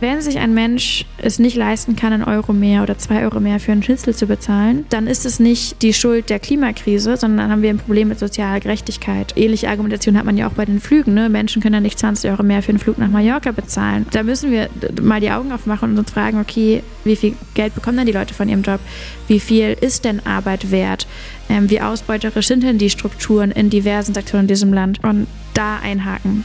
Wenn sich ein Mensch es nicht leisten kann, einen Euro mehr oder zwei Euro mehr für einen Schnitzel zu bezahlen, dann ist es nicht die Schuld der Klimakrise, sondern dann haben wir ein Problem mit sozialer Gerechtigkeit. Ähnliche Argumentation hat man ja auch bei den Flügen. Ne? Menschen können ja nicht 20 Euro mehr für einen Flug nach Mallorca bezahlen. Da müssen wir mal die Augen aufmachen und uns fragen, okay, wie viel Geld bekommen denn die Leute von ihrem Job? Wie viel ist denn Arbeit wert? Ähm, wie ausbeuterisch sind denn die Strukturen in diversen Sektoren in diesem Land? Und da einhaken.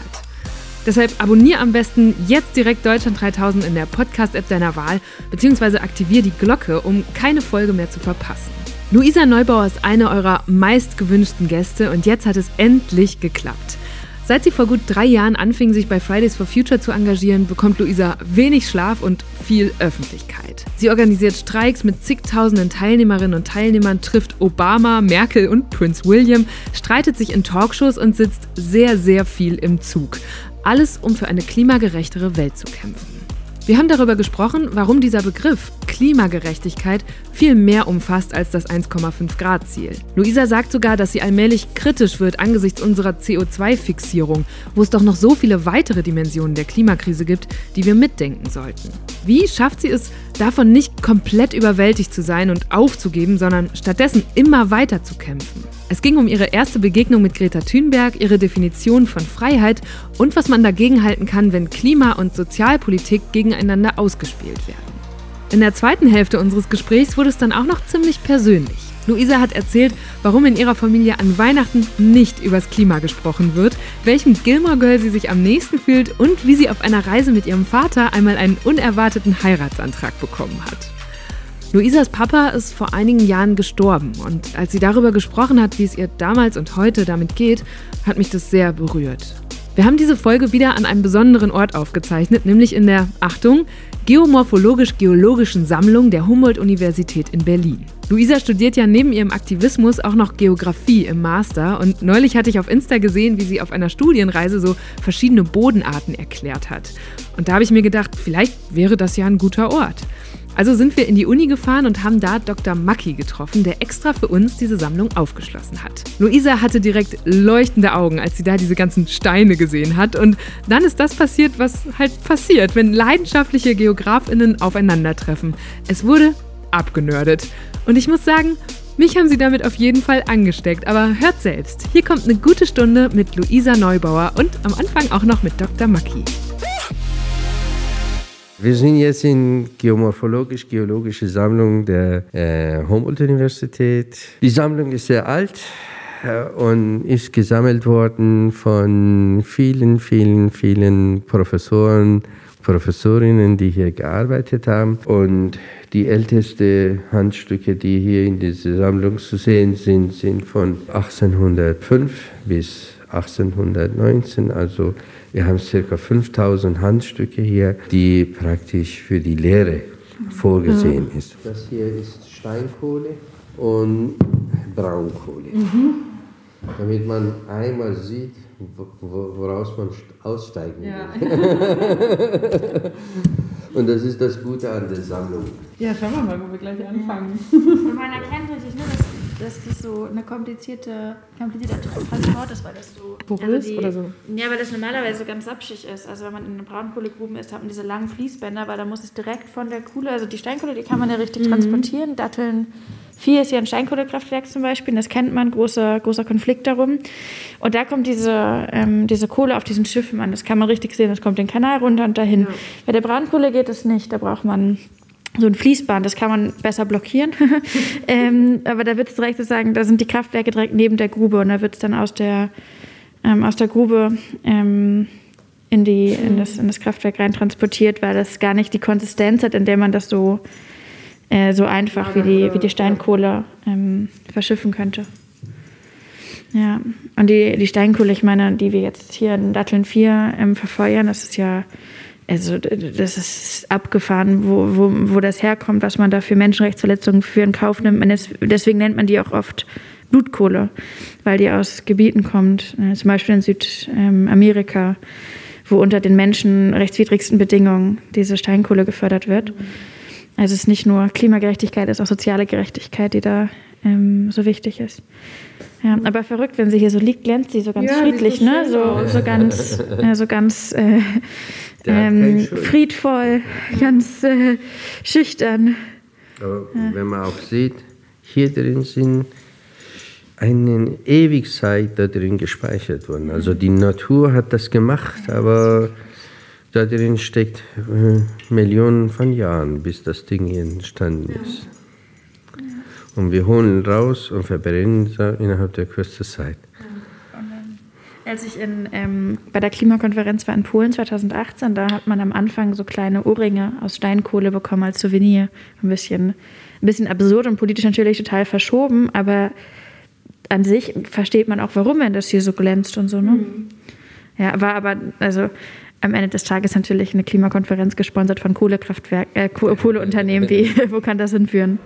Deshalb abonniere am besten jetzt direkt Deutschland 3000 in der Podcast-App deiner Wahl, beziehungsweise aktiviere die Glocke, um keine Folge mehr zu verpassen. Luisa Neubauer ist eine eurer meist gewünschten Gäste und jetzt hat es endlich geklappt. Seit sie vor gut drei Jahren anfing, sich bei Fridays for Future zu engagieren, bekommt Luisa wenig Schlaf und viel Öffentlichkeit. Sie organisiert Streiks mit zigtausenden Teilnehmerinnen und Teilnehmern, trifft Obama, Merkel und Prince William, streitet sich in Talkshows und sitzt sehr, sehr viel im Zug. Alles, um für eine klimagerechtere Welt zu kämpfen. Wir haben darüber gesprochen, warum dieser Begriff Klimagerechtigkeit viel mehr umfasst als das 1,5 Grad Ziel. Luisa sagt sogar, dass sie allmählich kritisch wird angesichts unserer CO2-Fixierung, wo es doch noch so viele weitere Dimensionen der Klimakrise gibt, die wir mitdenken sollten. Wie schafft sie es, davon nicht komplett überwältigt zu sein und aufzugeben, sondern stattdessen immer weiter zu kämpfen? Es ging um ihre erste Begegnung mit Greta Thunberg, ihre Definition von Freiheit und was man dagegen halten kann, wenn Klima- und Sozialpolitik gegeneinander ausgespielt werden. In der zweiten Hälfte unseres Gesprächs wurde es dann auch noch ziemlich persönlich. Luisa hat erzählt, warum in ihrer Familie an Weihnachten nicht übers Klima gesprochen wird, welchem Gilmore Girl sie sich am nächsten fühlt und wie sie auf einer Reise mit ihrem Vater einmal einen unerwarteten Heiratsantrag bekommen hat. Luisas Papa ist vor einigen Jahren gestorben und als sie darüber gesprochen hat, wie es ihr damals und heute damit geht, hat mich das sehr berührt. Wir haben diese Folge wieder an einem besonderen Ort aufgezeichnet, nämlich in der, Achtung, Geomorphologisch-Geologischen Sammlung der Humboldt-Universität in Berlin. Luisa studiert ja neben ihrem Aktivismus auch noch Geografie im Master und neulich hatte ich auf Insta gesehen, wie sie auf einer Studienreise so verschiedene Bodenarten erklärt hat. Und da habe ich mir gedacht, vielleicht wäre das ja ein guter Ort. Also sind wir in die Uni gefahren und haben da Dr. Macki getroffen, der extra für uns diese Sammlung aufgeschlossen hat. Luisa hatte direkt leuchtende Augen, als sie da diese ganzen Steine gesehen hat. Und dann ist das passiert, was halt passiert, wenn leidenschaftliche Geografinnen aufeinandertreffen. Es wurde abgenördet. Und ich muss sagen, mich haben sie damit auf jeden Fall angesteckt, aber hört selbst. Hier kommt eine gute Stunde mit Luisa Neubauer und am Anfang auch noch mit Dr. Macki. Wir sind jetzt in geomorphologisch-geologische Sammlung der äh, Humboldt-Universität. Die Sammlung ist sehr alt äh, und ist gesammelt worden von vielen, vielen, vielen Professoren, Professorinnen, die hier gearbeitet haben. Und die ältesten Handstücke, die hier in dieser Sammlung zu sehen sind, sind von 1805 bis 1819, also wir haben ca. 5000 Handstücke hier, die praktisch für die Lehre vorgesehen ja. ist. Das hier ist Steinkohle und Braunkohle. Mhm. Damit man einmal sieht, woraus man aussteigen ja. will. und das ist das Gute an der Sammlung. Ja, schauen wir mal, wo wir gleich anfangen. Und man erkennt richtig, ne, dass dass das so eine komplizierte, komplizierter Transport ist, weil das so porös also oder so. Ja, weil das normalerweise so ganz sapschig ist. Also wenn man in Braunkohlegruben ist, hat man diese langen Fließbänder, weil da muss es direkt von der Kohle, also die Steinkohle, die kann man ja richtig mhm. transportieren. Datteln 4 ist ja ein Steinkohlekraftwerk zum Beispiel, das kennt man, großer, großer Konflikt darum. Und da kommt diese, ähm, diese Kohle auf diesen Schiffen an. Das kann man richtig sehen, das kommt den Kanal runter und dahin. Ja. Bei der Braunkohle geht es nicht, da braucht man so ein Fließband, das kann man besser blockieren. ähm, aber da wird es direkt sozusagen, da sind die Kraftwerke direkt neben der Grube und da wird es dann aus der, ähm, aus der Grube ähm, in, die, in, das, in das Kraftwerk rein transportiert, weil das gar nicht die Konsistenz hat, in der man das so, äh, so einfach wie die, wie die Steinkohle ähm, verschiffen könnte. Ja, und die, die Steinkohle, ich meine, die wir jetzt hier in Datteln 4 ähm, verfeuern, das ist ja also das ist abgefahren, wo, wo, wo das herkommt, was man da für Menschenrechtsverletzungen für in Kauf nimmt. deswegen nennt man die auch oft Blutkohle, weil die aus Gebieten kommt, äh, zum Beispiel in Südamerika, wo unter den menschenrechtswidrigsten Bedingungen diese Steinkohle gefördert wird. Also es ist nicht nur Klimagerechtigkeit, es ist auch soziale Gerechtigkeit, die da ähm, so wichtig ist. Ja, aber verrückt, wenn sie hier so liegt, glänzt sie so ganz ja, friedlich, so ne? So, so ganz, äh, so ganz äh, ähm, friedvoll, ganz äh, schüchtern. Aber ja. wenn man auch sieht, hier drin sind eine Ewigkeit da drin gespeichert worden. Also die Natur hat das gemacht, aber da drin steckt äh, Millionen von Jahren, bis das Ding hier entstanden ist. Und wir holen raus und verbrennen es innerhalb der kürzesten Zeit. Als ich in, ähm, bei der Klimakonferenz war in Polen 2018, da hat man am Anfang so kleine Ohrringe aus Steinkohle bekommen als Souvenir. Ein bisschen, ein bisschen absurd und politisch natürlich total verschoben, aber an sich versteht man auch, warum wenn das hier so glänzt und so. Ne? Mhm. Ja, war aber, also am Ende des Tages natürlich eine Klimakonferenz gesponsert von Kohlekraftwerken, äh, Kohleunternehmen. Wie, wo kann das hinführen?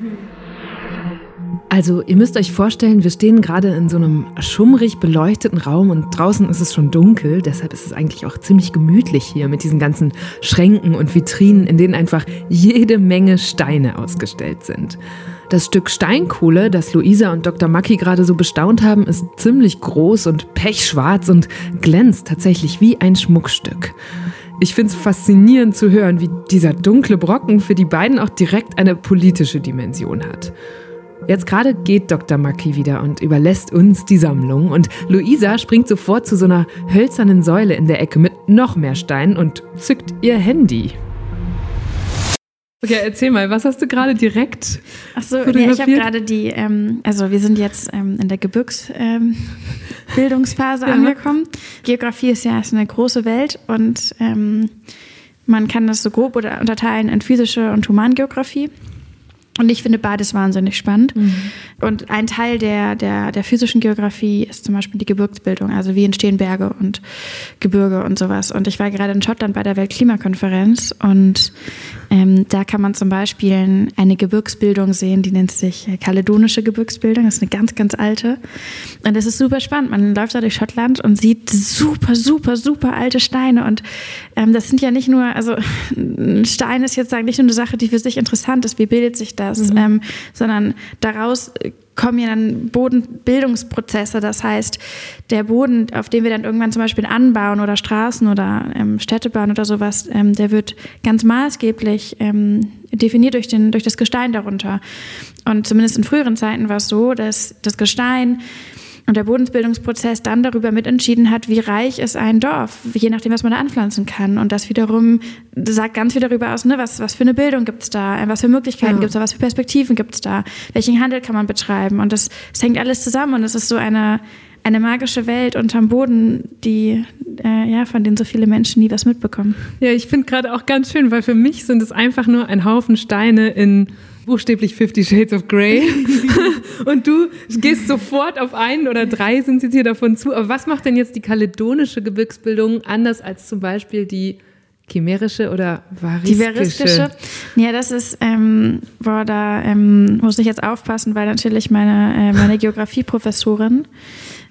Also ihr müsst euch vorstellen, wir stehen gerade in so einem schummrig beleuchteten Raum und draußen ist es schon dunkel. Deshalb ist es eigentlich auch ziemlich gemütlich hier mit diesen ganzen Schränken und Vitrinen, in denen einfach jede Menge Steine ausgestellt sind. Das Stück Steinkohle, das Luisa und Dr. Macki gerade so bestaunt haben, ist ziemlich groß und pechschwarz und glänzt tatsächlich wie ein Schmuckstück. Ich finde es faszinierend zu hören, wie dieser dunkle Brocken für die beiden auch direkt eine politische Dimension hat. Jetzt gerade geht Dr. Maki wieder und überlässt uns die Sammlung und Luisa springt sofort zu so einer hölzernen Säule in der Ecke mit noch mehr Steinen und zückt ihr Handy. Okay, erzähl mal, was hast du gerade direkt? Ach so, nee, ich habe gerade die, ähm, also wir sind jetzt ähm, in der Gebirgsbildungsphase ähm, angekommen. Geografie ist ja ist eine große Welt und ähm, man kann das so grob oder unterteilen in physische und Humangeografie. Und ich finde beides wahnsinnig spannend. Mhm. Und ein Teil der, der, der physischen Geografie ist zum Beispiel die Gebirgsbildung, also wie entstehen Berge und Gebirge und sowas. Und ich war gerade in Schottland bei der Weltklimakonferenz und ähm, da kann man zum Beispiel eine Gebirgsbildung sehen, die nennt sich kaledonische Gebirgsbildung. Das ist eine ganz, ganz alte. Und das ist super spannend. Man läuft da durch Schottland und sieht super, super, super alte Steine. Und ähm, das sind ja nicht nur, also ein Stein ist jetzt sagen, nicht nur eine Sache, die für sich interessant ist, wie bildet sich das, mhm. ähm, sondern daraus kommen ja dann Bodenbildungsprozesse. Das heißt, der Boden, auf dem wir dann irgendwann zum Beispiel anbauen oder Straßen oder ähm, Städte bauen oder sowas, ähm, der wird ganz maßgeblich ähm, definiert durch, den, durch das Gestein darunter. Und zumindest in früheren Zeiten war es so, dass das Gestein und der Bodensbildungsprozess dann darüber mitentschieden hat, wie reich ist ein Dorf, je nachdem, was man da anpflanzen kann. Und das wiederum sagt ganz viel darüber aus, ne, was, was für eine Bildung gibt es da, was für Möglichkeiten ja. gibt es da, was für Perspektiven gibt es da, welchen Handel kann man betreiben. Und das, das hängt alles zusammen und es ist so eine, eine magische Welt unterm Boden, die äh, ja von denen so viele Menschen nie was mitbekommen. Ja, ich finde gerade auch ganz schön, weil für mich sind es einfach nur ein Haufen Steine in buchstäblich Fifty Shades of Grey. und du gehst sofort auf einen oder drei sind sie dir davon zu. Aber was macht denn jetzt die kaledonische Gebirgsbildung anders als zum Beispiel die chimärische oder variskische? Die variskische. Ja, das ist, ähm, boah, da ähm, muss ich jetzt aufpassen, weil natürlich meine, äh, meine Geografieprofessorin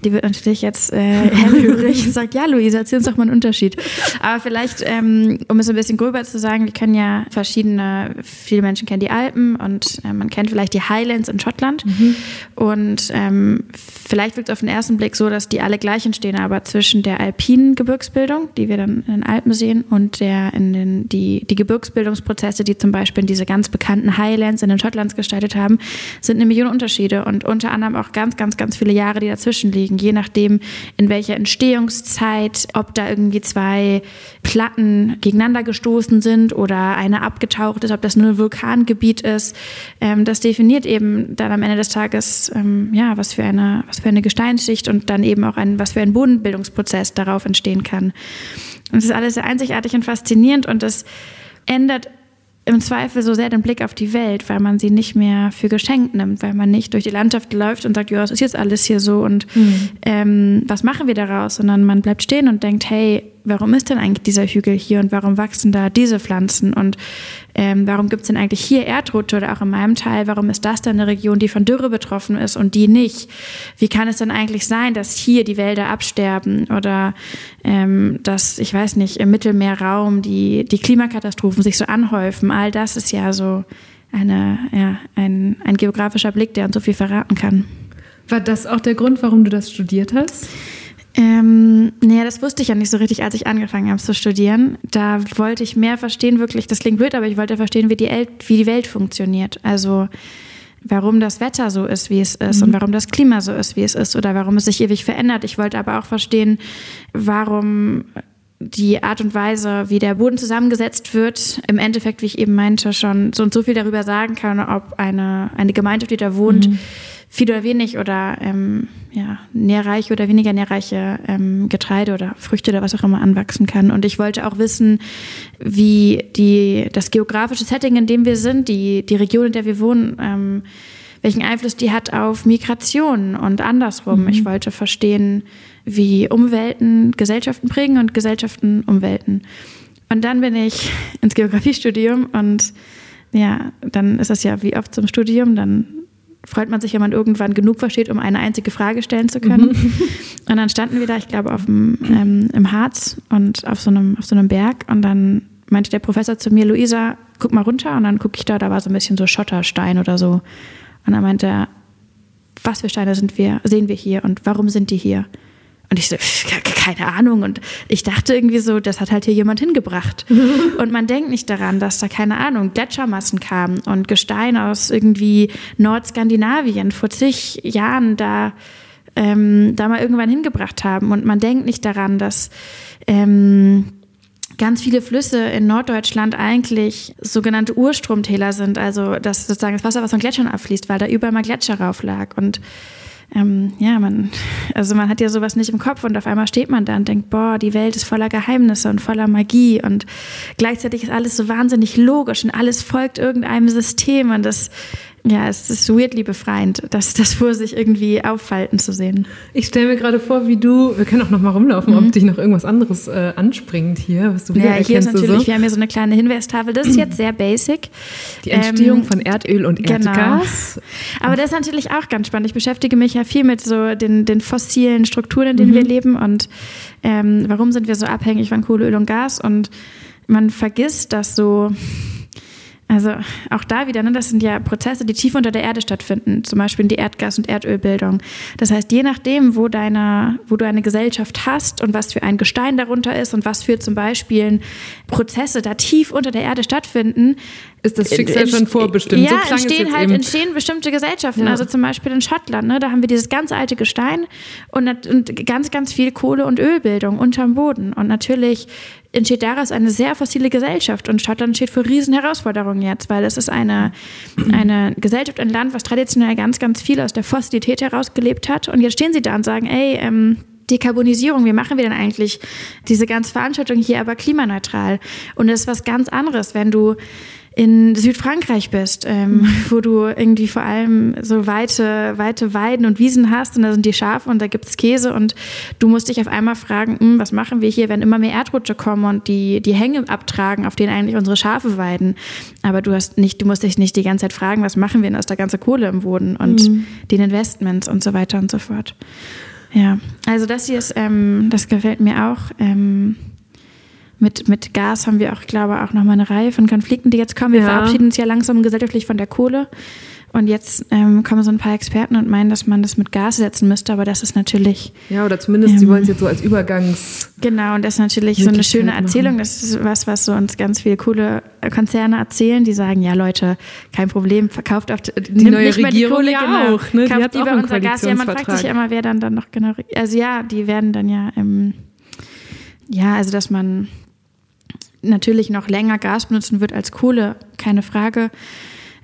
die wird natürlich jetzt äh, hellhörig und sagt, ja, Luisa, erzähl uns doch mal einen Unterschied. Aber vielleicht, ähm, um es ein bisschen gröber zu sagen, wir kennen ja verschiedene, viele Menschen kennen die Alpen und äh, man kennt vielleicht die Highlands in Schottland. Mhm. Und ähm, vielleicht wirkt es auf den ersten Blick so, dass die alle gleich entstehen, aber zwischen der alpinen Gebirgsbildung, die wir dann in den Alpen sehen, und der in den, die, die Gebirgsbildungsprozesse, die zum Beispiel in diese ganz bekannten Highlands in den Schottlands gestaltet haben, sind eine Million Unterschiede und unter anderem auch ganz, ganz, ganz viele Jahre, die dazwischen liegen liegen, je nachdem, in welcher Entstehungszeit, ob da irgendwie zwei Platten gegeneinander gestoßen sind oder eine abgetaucht ist, ob das nur ein Vulkangebiet ist. Ähm, das definiert eben dann am Ende des Tages, ähm, ja, was für eine, was für eine Gesteinsschicht und dann eben auch ein, was für ein Bodenbildungsprozess darauf entstehen kann. Und das ist alles sehr einzigartig und faszinierend und das ändert im Zweifel so sehr den Blick auf die Welt, weil man sie nicht mehr für geschenkt nimmt, weil man nicht durch die Landschaft läuft und sagt, ja, es ist jetzt alles hier so und mhm. ähm, was machen wir daraus, sondern man bleibt stehen und denkt, hey, warum ist denn eigentlich dieser Hügel hier und warum wachsen da diese Pflanzen und ähm, warum gibt es denn eigentlich hier Erdrutsche oder auch in meinem Teil, warum ist das dann eine Region, die von Dürre betroffen ist und die nicht? Wie kann es denn eigentlich sein, dass hier die Wälder absterben oder ähm, dass, ich weiß nicht, im Mittelmeerraum die, die Klimakatastrophen sich so anhäufen? All das ist ja so eine, ja, ein, ein geografischer Blick, der uns so viel verraten kann. War das auch der Grund, warum du das studiert hast? Ähm, naja, das wusste ich ja nicht so richtig, als ich angefangen habe zu studieren. Da wollte ich mehr verstehen, wirklich, das klingt blöd, aber ich wollte verstehen, wie die, El wie die Welt funktioniert. Also warum das Wetter so ist, wie es ist mhm. und warum das Klima so ist, wie es ist oder warum es sich ewig verändert. Ich wollte aber auch verstehen, warum die Art und Weise, wie der Boden zusammengesetzt wird, im Endeffekt, wie ich eben meinte, schon so und so viel darüber sagen kann, ob eine, eine Gemeinschaft, die da wohnt, mhm viel oder wenig oder ähm, ja, nährreiche oder weniger nährreiche ähm, Getreide oder Früchte oder was auch immer anwachsen kann. Und ich wollte auch wissen, wie die, das geografische Setting, in dem wir sind, die, die Region, in der wir wohnen, ähm, welchen Einfluss die hat auf Migration und andersrum. Mhm. Ich wollte verstehen, wie Umwelten Gesellschaften prägen und Gesellschaften Umwelten. Und dann bin ich ins Geografiestudium und ja, dann ist das ja wie oft zum Studium, dann freut man sich, wenn man irgendwann genug versteht, um eine einzige Frage stellen zu können. Mhm. Und dann standen wir da, ich glaube, auf dem, ähm, im Harz und auf so, einem, auf so einem Berg. Und dann meinte der Professor zu mir, Luisa, guck mal runter. Und dann gucke ich da, da war so ein bisschen so Schotterstein oder so. Und dann meinte er, was für Steine sind wir, sehen wir hier und warum sind die hier? Und ich so, keine Ahnung. Und ich dachte irgendwie so, das hat halt hier jemand hingebracht. und man denkt nicht daran, dass da, keine Ahnung, Gletschermassen kamen und Gestein aus irgendwie Nordskandinavien vor zig Jahren da, ähm, da mal irgendwann hingebracht haben. Und man denkt nicht daran, dass ähm, ganz viele Flüsse in Norddeutschland eigentlich sogenannte Urstromtäler sind. Also das sozusagen das Wasser, was von Gletschern abfließt, weil da überall mal Gletscher rauf lag. Und ähm, ja, man, also man hat ja sowas nicht im Kopf und auf einmal steht man da und denkt, boah, die Welt ist voller Geheimnisse und voller Magie und gleichzeitig ist alles so wahnsinnig logisch und alles folgt irgendeinem System und das ja, es ist weirdly befreiend, das, das vor sich irgendwie auffalten zu sehen. Ich stelle mir gerade vor, wie du, wir können auch noch mal rumlaufen, mhm. ob dich noch irgendwas anderes äh, anspringt hier, was du wieder Ja, hier ist natürlich, so. wir haben hier so eine kleine Hinweistafel, das ist jetzt sehr basic. Die Entstehung ähm, von Erdöl und genau. Erdgas. Aber das ist natürlich auch ganz spannend. Ich beschäftige mich ja viel mit so den, den fossilen Strukturen, in denen mhm. wir leben und ähm, warum sind wir so abhängig von Kohle, Öl und Gas und man vergisst, dass so also auch da wieder, ne, das sind ja Prozesse, die tief unter der Erde stattfinden, zum Beispiel die Erdgas- und Erdölbildung. Das heißt, je nachdem, wo, deine, wo du eine Gesellschaft hast und was für ein Gestein darunter ist und was für zum Beispiel Prozesse da tief unter der Erde stattfinden, ist das Schicksal schon vorbestimmt. Ja, so entstehen halt entstehen bestimmte Gesellschaften. Ja. Also zum Beispiel in Schottland, ne, da haben wir dieses ganz alte Gestein und, und ganz, ganz viel Kohle- und Ölbildung unterm Boden. Und natürlich entsteht daraus eine sehr fossile Gesellschaft. Und Schottland steht vor riesen Herausforderungen jetzt, weil es ist eine, eine Gesellschaft, ein Land, was traditionell ganz, ganz viel aus der Fossilität herausgelebt hat. Und jetzt stehen sie da und sagen, ey, ähm, Dekarbonisierung, wie machen wir denn eigentlich diese ganze Veranstaltung hier aber klimaneutral? Und das ist was ganz anderes, wenn du in Südfrankreich bist, ähm, mhm. wo du irgendwie vor allem so weite, weite Weiden und Wiesen hast und da sind die Schafe und da gibt es Käse und du musst dich auf einmal fragen, hm, was machen wir hier, wenn immer mehr Erdrutsche kommen und die, die Hänge abtragen, auf denen eigentlich unsere Schafe weiden. Aber du hast nicht, du musst dich nicht die ganze Zeit fragen, was machen wir denn aus der ganzen Kohle im Boden und mhm. den Investments und so weiter und so fort. Ja, also das hier ist, ähm, das gefällt mir auch. Ähm, mit, mit Gas haben wir auch, glaube ich, auch nochmal eine Reihe von Konflikten, die jetzt kommen. Wir ja. verabschieden uns ja langsam gesellschaftlich von der Kohle. Und jetzt ähm, kommen so ein paar Experten und meinen, dass man das mit Gas setzen müsste, aber das ist natürlich. Ja, oder zumindest, ähm, sie wollen es jetzt so als Übergangs. Genau, und das ist natürlich so eine schöne Erzählung. Das ist was, was so uns ganz viele coole Konzerne erzählen, die sagen: Ja, Leute, kein Problem, verkauft auf die neue nicht Regierung die Kohle, ja genau. auch. Ne? Die hat lieber unser Gas. Ja, man fragt sich ja immer, wer dann, dann noch genau. Also ja, die werden dann ja. Ähm, ja, also dass man natürlich noch länger Gas benutzen wird als Kohle, keine Frage.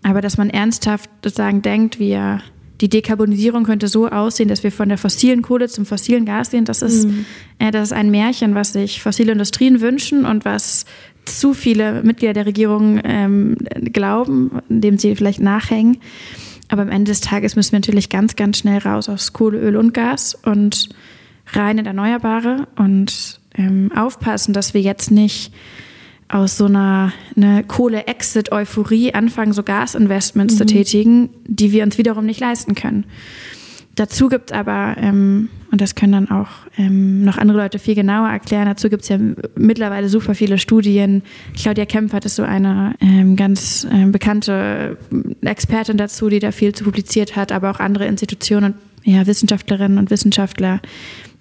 Aber dass man ernsthaft sozusagen denkt, wir, die Dekarbonisierung könnte so aussehen, dass wir von der fossilen Kohle zum fossilen Gas gehen, das ist, mhm. äh, das ist ein Märchen, was sich fossile Industrien wünschen und was zu viele Mitglieder der Regierung ähm, glauben, indem sie vielleicht nachhängen. Aber am Ende des Tages müssen wir natürlich ganz, ganz schnell raus aus Kohle, Öl und Gas und rein in Erneuerbare. Und ähm, aufpassen, dass wir jetzt nicht aus so einer eine Kohle-Exit-Euphorie anfangen, so Gasinvestments mhm. zu tätigen, die wir uns wiederum nicht leisten können. Dazu gibt es aber, ähm, und das können dann auch ähm, noch andere Leute viel genauer erklären, dazu gibt es ja mittlerweile super viele Studien. Claudia Kempfert ist so eine ähm, ganz ähm, bekannte Expertin dazu, die da viel zu publiziert hat, aber auch andere Institutionen und ja, Wissenschaftlerinnen und Wissenschaftler,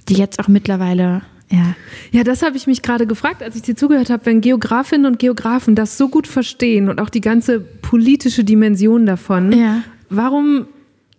die jetzt auch mittlerweile ja. Ja, das habe ich mich gerade gefragt, als ich dir zugehört habe, wenn Geografinnen und Geografen das so gut verstehen und auch die ganze politische Dimension davon, ja. warum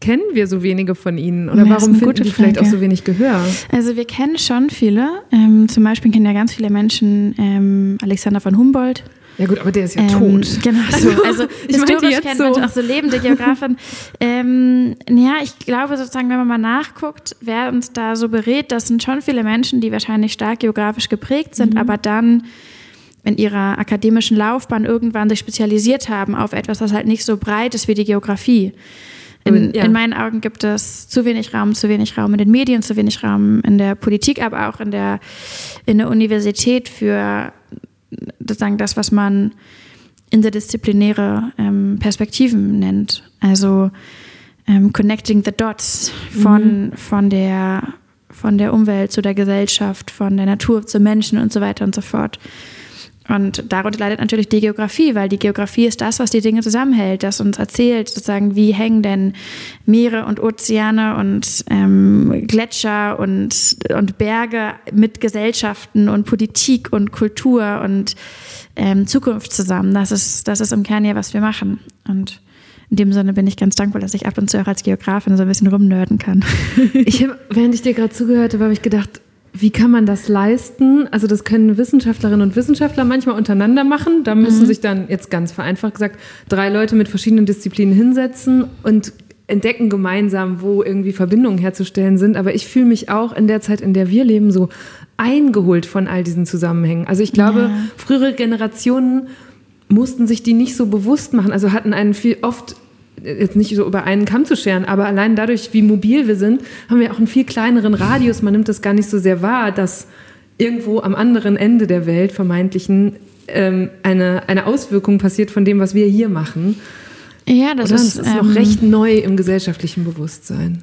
kennen wir so wenige von ihnen? Oder ja, warum finden die vielleicht auch so wenig Gehör? Also wir kennen schon viele. Ähm, zum Beispiel kennen ja ganz viele Menschen ähm, Alexander von Humboldt. Ja gut, aber der ist ja ähm, tot. Genau, so. also ich historisch kennt so. man auch so lebende Geografen. ähm, ja, ich glaube sozusagen, wenn man mal nachguckt, wer uns da so berät, das sind schon viele Menschen, die wahrscheinlich stark geografisch geprägt sind, mhm. aber dann in ihrer akademischen Laufbahn irgendwann sich spezialisiert haben auf etwas, was halt nicht so breit ist wie die Geografie. In, ja. in, meinen Augen gibt es zu wenig Raum, zu wenig Raum in den Medien, zu wenig Raum in der Politik, aber auch in der, in der Universität für sozusagen das, was man interdisziplinäre ähm, Perspektiven nennt. Also ähm, connecting the dots von, mhm. von, der, von der Umwelt zu der Gesellschaft, von der Natur zu Menschen und so weiter und so fort. Und darunter leidet natürlich die Geografie, weil die Geografie ist das, was die Dinge zusammenhält, das uns erzählt, sozusagen, wie hängen denn Meere und Ozeane und ähm, Gletscher und, und Berge mit Gesellschaften und Politik und Kultur und ähm, Zukunft zusammen. Das ist, das ist im Kern ja, was wir machen. Und in dem Sinne bin ich ganz dankbar, dass ich ab und zu auch als Geografin so ein bisschen rumnörden kann. ich hab, während ich dir gerade zugehört habe, habe ich gedacht, wie kann man das leisten? Also das können Wissenschaftlerinnen und Wissenschaftler manchmal untereinander machen. Da müssen mhm. sich dann jetzt ganz vereinfacht gesagt drei Leute mit verschiedenen Disziplinen hinsetzen und entdecken gemeinsam, wo irgendwie Verbindungen herzustellen sind. Aber ich fühle mich auch in der Zeit, in der wir leben, so eingeholt von all diesen Zusammenhängen. Also ich glaube, ja. frühere Generationen mussten sich die nicht so bewusst machen. Also hatten einen viel oft jetzt nicht so über einen Kamm zu scheren, aber allein dadurch, wie mobil wir sind, haben wir auch einen viel kleineren Radius. Man nimmt das gar nicht so sehr wahr, dass irgendwo am anderen Ende der Welt vermeintlichen ähm, eine, eine Auswirkung passiert von dem, was wir hier machen. Ja, das, ist, das ist noch ähm, recht neu im gesellschaftlichen Bewusstsein.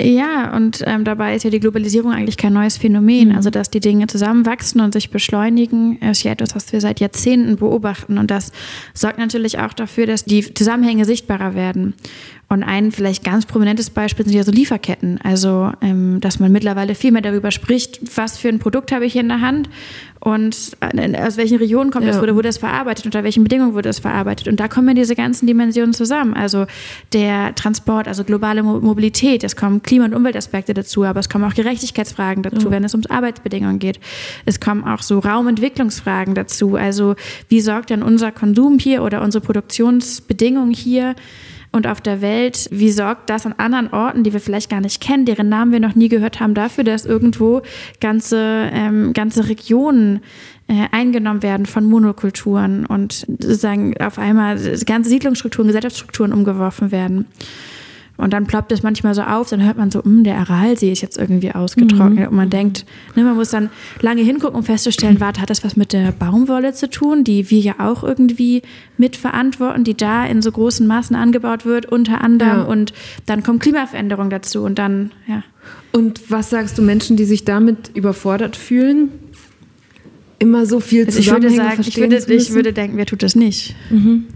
Ja, und ähm, dabei ist ja die Globalisierung eigentlich kein neues Phänomen. Mhm. Also, dass die Dinge zusammenwachsen und sich beschleunigen, ist ja etwas, was wir seit Jahrzehnten beobachten. Und das sorgt natürlich auch dafür, dass die Zusammenhänge sichtbarer werden. Und ein vielleicht ganz prominentes Beispiel sind ja so Lieferketten. Also, ähm, dass man mittlerweile viel mehr darüber spricht, was für ein Produkt habe ich hier in der Hand und äh, aus welchen Regionen kommt ja. das, wurde, wurde das verarbeitet, unter welchen Bedingungen wurde das verarbeitet. Und da kommen ja diese ganzen Dimensionen zusammen. Also der Transport, also globale Mobilität, es kommen Klima- und Umweltaspekte dazu, aber es kommen auch Gerechtigkeitsfragen dazu, ja. wenn es ums Arbeitsbedingungen geht. Es kommen auch so Raumentwicklungsfragen dazu. Also wie sorgt denn unser Konsum hier oder unsere Produktionsbedingungen hier und auf der Welt, wie sorgt das an anderen Orten, die wir vielleicht gar nicht kennen, deren Namen wir noch nie gehört haben, dafür, dass irgendwo ganze, ähm, ganze Regionen äh, eingenommen werden von Monokulturen und sozusagen auf einmal ganze Siedlungsstrukturen, Gesellschaftsstrukturen umgeworfen werden. Und dann ploppt es manchmal so auf, dann hört man so, hm, der Aralsee ist jetzt irgendwie ausgetrocknet. Mhm. Und man denkt, ne, man muss dann lange hingucken, um festzustellen, warte, hat das was mit der Baumwolle zu tun, die wir ja auch irgendwie mitverantworten, die da in so großen Massen angebaut wird, unter anderem. Ja. Und dann kommt Klimaveränderung dazu und dann, ja. Und was sagst du Menschen, die sich damit überfordert fühlen? Immer so viel also ich würde sagen, ich würde, ich würde denken, wer tut das nicht? Mhm.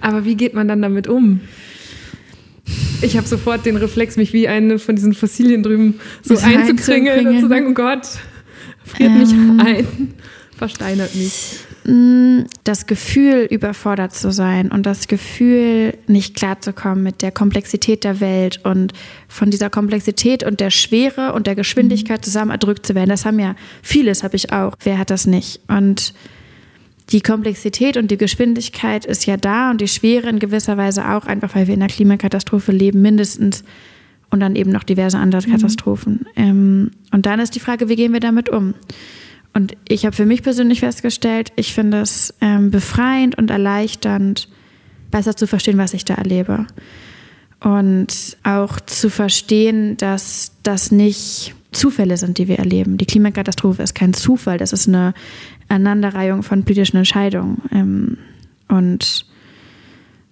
Aber wie geht man dann damit um? Ich habe sofort den Reflex, mich wie eine von diesen Fossilien drüben so einzukringeln und zu sagen, oh Gott, friert ähm, mich ein, versteinert mich. Mm, das Gefühl, überfordert zu sein und das Gefühl, nicht klarzukommen mit der Komplexität der Welt und von dieser Komplexität und der Schwere und der Geschwindigkeit zusammen erdrückt zu werden. Das haben ja vieles, habe ich auch. Wer hat das nicht? Und die Komplexität und die Geschwindigkeit ist ja da und die Schwere in gewisser Weise auch, einfach weil wir in einer Klimakatastrophe leben, mindestens. Und dann eben noch diverse andere mhm. Katastrophen. Ähm, und dann ist die Frage, wie gehen wir damit um? Und ich habe für mich persönlich festgestellt, ich finde es ähm, befreiend und erleichternd, besser zu verstehen, was ich da erlebe. Und auch zu verstehen, dass das nicht Zufälle sind, die wir erleben. Die Klimakatastrophe ist kein Zufall, das ist eine Aneinanderreihung von politischen Entscheidungen. Ähm, und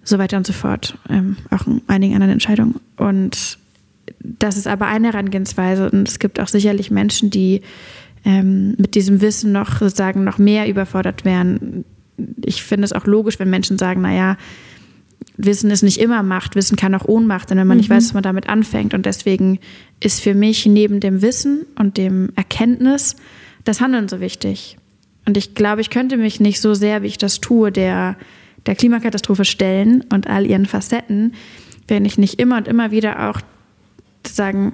so weiter und so fort. Ähm, auch in einigen anderen Entscheidungen. Und das ist aber eine Herangehensweise. Und es gibt auch sicherlich Menschen, die ähm, mit diesem Wissen noch sozusagen noch mehr überfordert wären. Ich finde es auch logisch, wenn Menschen sagen, naja, Wissen ist nicht immer Macht, Wissen kann auch Ohnmacht sein, wenn man mhm. nicht weiß, was man damit anfängt. Und deswegen ist für mich neben dem Wissen und dem Erkenntnis das Handeln so wichtig. Und ich glaube, ich könnte mich nicht so sehr, wie ich das tue, der, der Klimakatastrophe stellen und all ihren Facetten, wenn ich nicht immer und immer wieder auch sagen,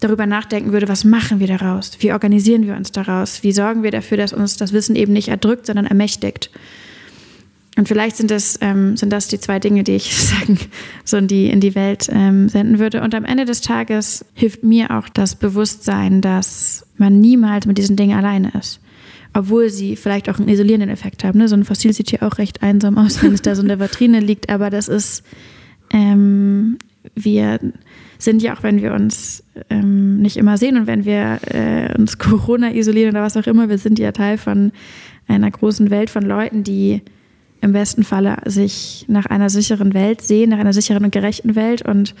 darüber nachdenken würde, was machen wir daraus? Wie organisieren wir uns daraus? Wie sorgen wir dafür, dass uns das Wissen eben nicht erdrückt, sondern ermächtigt? Und vielleicht sind das, ähm, sind das die zwei Dinge, die ich sagen, so in die, in die Welt ähm, senden würde. Und am Ende des Tages hilft mir auch das Bewusstsein, dass man niemals mit diesen Dingen alleine ist. Obwohl sie vielleicht auch einen isolierenden Effekt haben. Ne? So ein Fossil sieht hier auch recht einsam aus, wenn es da so in der Vitrine liegt. Aber das ist, ähm, wir sind ja auch, wenn wir uns ähm, nicht immer sehen und wenn wir äh, uns Corona isolieren oder was auch immer, wir sind ja Teil von einer großen Welt von Leuten, die im besten Falle sich nach einer sicheren Welt sehen, nach einer sicheren und gerechten Welt und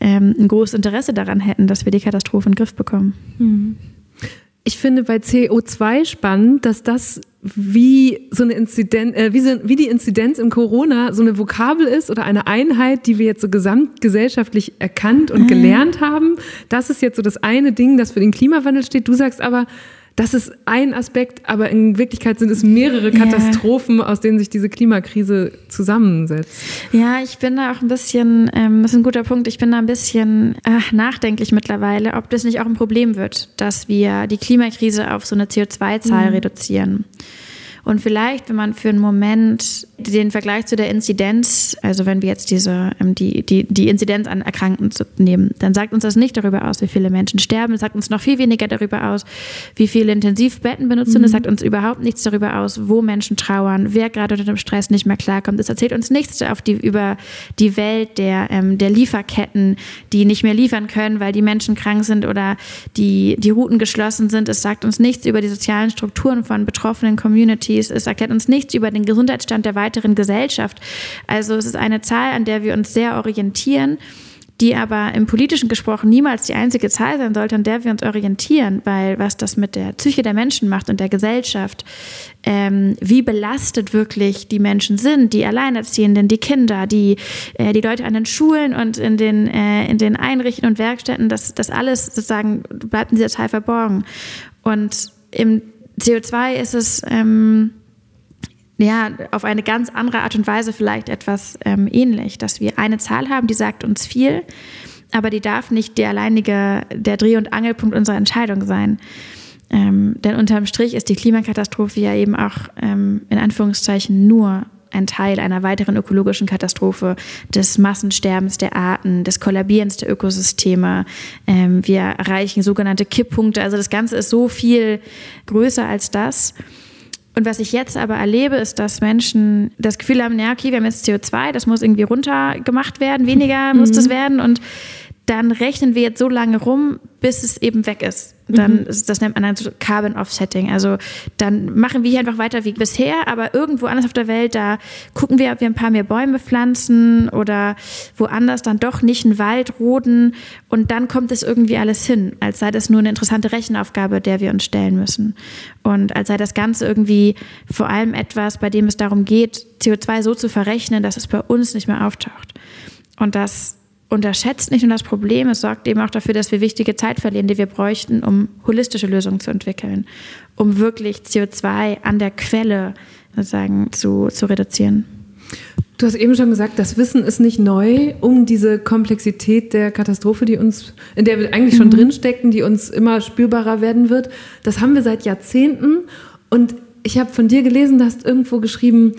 ähm, ein großes Interesse daran hätten, dass wir die Katastrophe in den Griff bekommen. Mhm. Ich finde bei CO2 spannend, dass das wie so eine Inzidenz, äh, wie, so, wie die Inzidenz im Corona so eine Vokabel ist oder eine Einheit, die wir jetzt so gesamtgesellschaftlich erkannt und mhm. gelernt haben. Das ist jetzt so das eine Ding, das für den Klimawandel steht. Du sagst aber, das ist ein Aspekt, aber in Wirklichkeit sind es mehrere Katastrophen, yeah. aus denen sich diese Klimakrise zusammensetzt. Ja, ich bin da auch ein bisschen, ähm, das ist ein guter Punkt, ich bin da ein bisschen äh, nachdenklich mittlerweile, ob das nicht auch ein Problem wird, dass wir die Klimakrise auf so eine CO2-Zahl mhm. reduzieren. Und vielleicht, wenn man für einen Moment den Vergleich zu der Inzidenz, also wenn wir jetzt diese, ähm, die, die, die Inzidenz an Erkrankten nehmen, dann sagt uns das nicht darüber aus, wie viele Menschen sterben. Es sagt uns noch viel weniger darüber aus, wie viele Intensivbetten benutzt sind. Mhm. Es sagt uns überhaupt nichts darüber aus, wo Menschen trauern, wer gerade unter dem Stress nicht mehr klarkommt. Es erzählt uns nichts auf die, über die Welt der, ähm, der Lieferketten, die nicht mehr liefern können, weil die Menschen krank sind oder die, die Routen geschlossen sind. Es sagt uns nichts über die sozialen Strukturen von betroffenen Communities Es erklärt uns nichts über den Gesundheitsstand der weiteren Gesellschaft. Also es ist eine Zahl, an der wir uns sehr orientieren die aber im politischen gesprochen niemals die einzige Zahl sein sollte, an der wir uns orientieren, weil was das mit der Psyche der Menschen macht und der Gesellschaft, ähm, wie belastet wirklich die Menschen sind, die Alleinerziehenden, die Kinder, die, äh, die Leute an den Schulen und in den, äh, in den Einrichtungen und Werkstätten, das, das alles sozusagen bleibt in dieser Zahl verborgen. Und im CO2 ist es ähm, ja auf eine ganz andere Art und Weise vielleicht etwas ähm, ähnlich, dass wir eine Zahl haben, die sagt uns viel, aber die darf nicht der alleinige, der Dreh- und Angelpunkt unserer Entscheidung sein. Ähm, denn unterm Strich ist die Klimakatastrophe ja eben auch ähm, in Anführungszeichen nur ein Teil einer weiteren ökologischen Katastrophe, des Massensterbens der Arten, des Kollabierens der Ökosysteme. Ähm, wir erreichen sogenannte Kipppunkte. Also das Ganze ist so viel größer als das. Und was ich jetzt aber erlebe, ist, dass Menschen das Gefühl haben, ja, okay, wir haben jetzt CO2, das muss irgendwie runtergemacht werden, weniger muss das mhm. werden. Und dann rechnen wir jetzt so lange rum, bis es eben weg ist. Dann, mhm. das nennt man dann so Carbon Offsetting. Also dann machen wir hier einfach weiter wie bisher, aber irgendwo anders auf der Welt, da gucken wir, ob wir ein paar mehr Bäume pflanzen oder woanders dann doch nicht einen Wald roden und dann kommt es irgendwie alles hin, als sei das nur eine interessante Rechenaufgabe, der wir uns stellen müssen. Und als sei das Ganze irgendwie vor allem etwas, bei dem es darum geht, CO2 so zu verrechnen, dass es bei uns nicht mehr auftaucht. Und das unterschätzt nicht nur das Problem, es sorgt eben auch dafür, dass wir wichtige Zeit verlieren, die wir bräuchten, um holistische Lösungen zu entwickeln, um wirklich CO2 an der Quelle sozusagen zu, zu reduzieren. Du hast eben schon gesagt, das Wissen ist nicht neu, um diese Komplexität der Katastrophe, die uns, in der wir eigentlich schon mhm. drinstecken, die uns immer spürbarer werden wird. Das haben wir seit Jahrzehnten. Und ich habe von dir gelesen, du hast irgendwo geschrieben,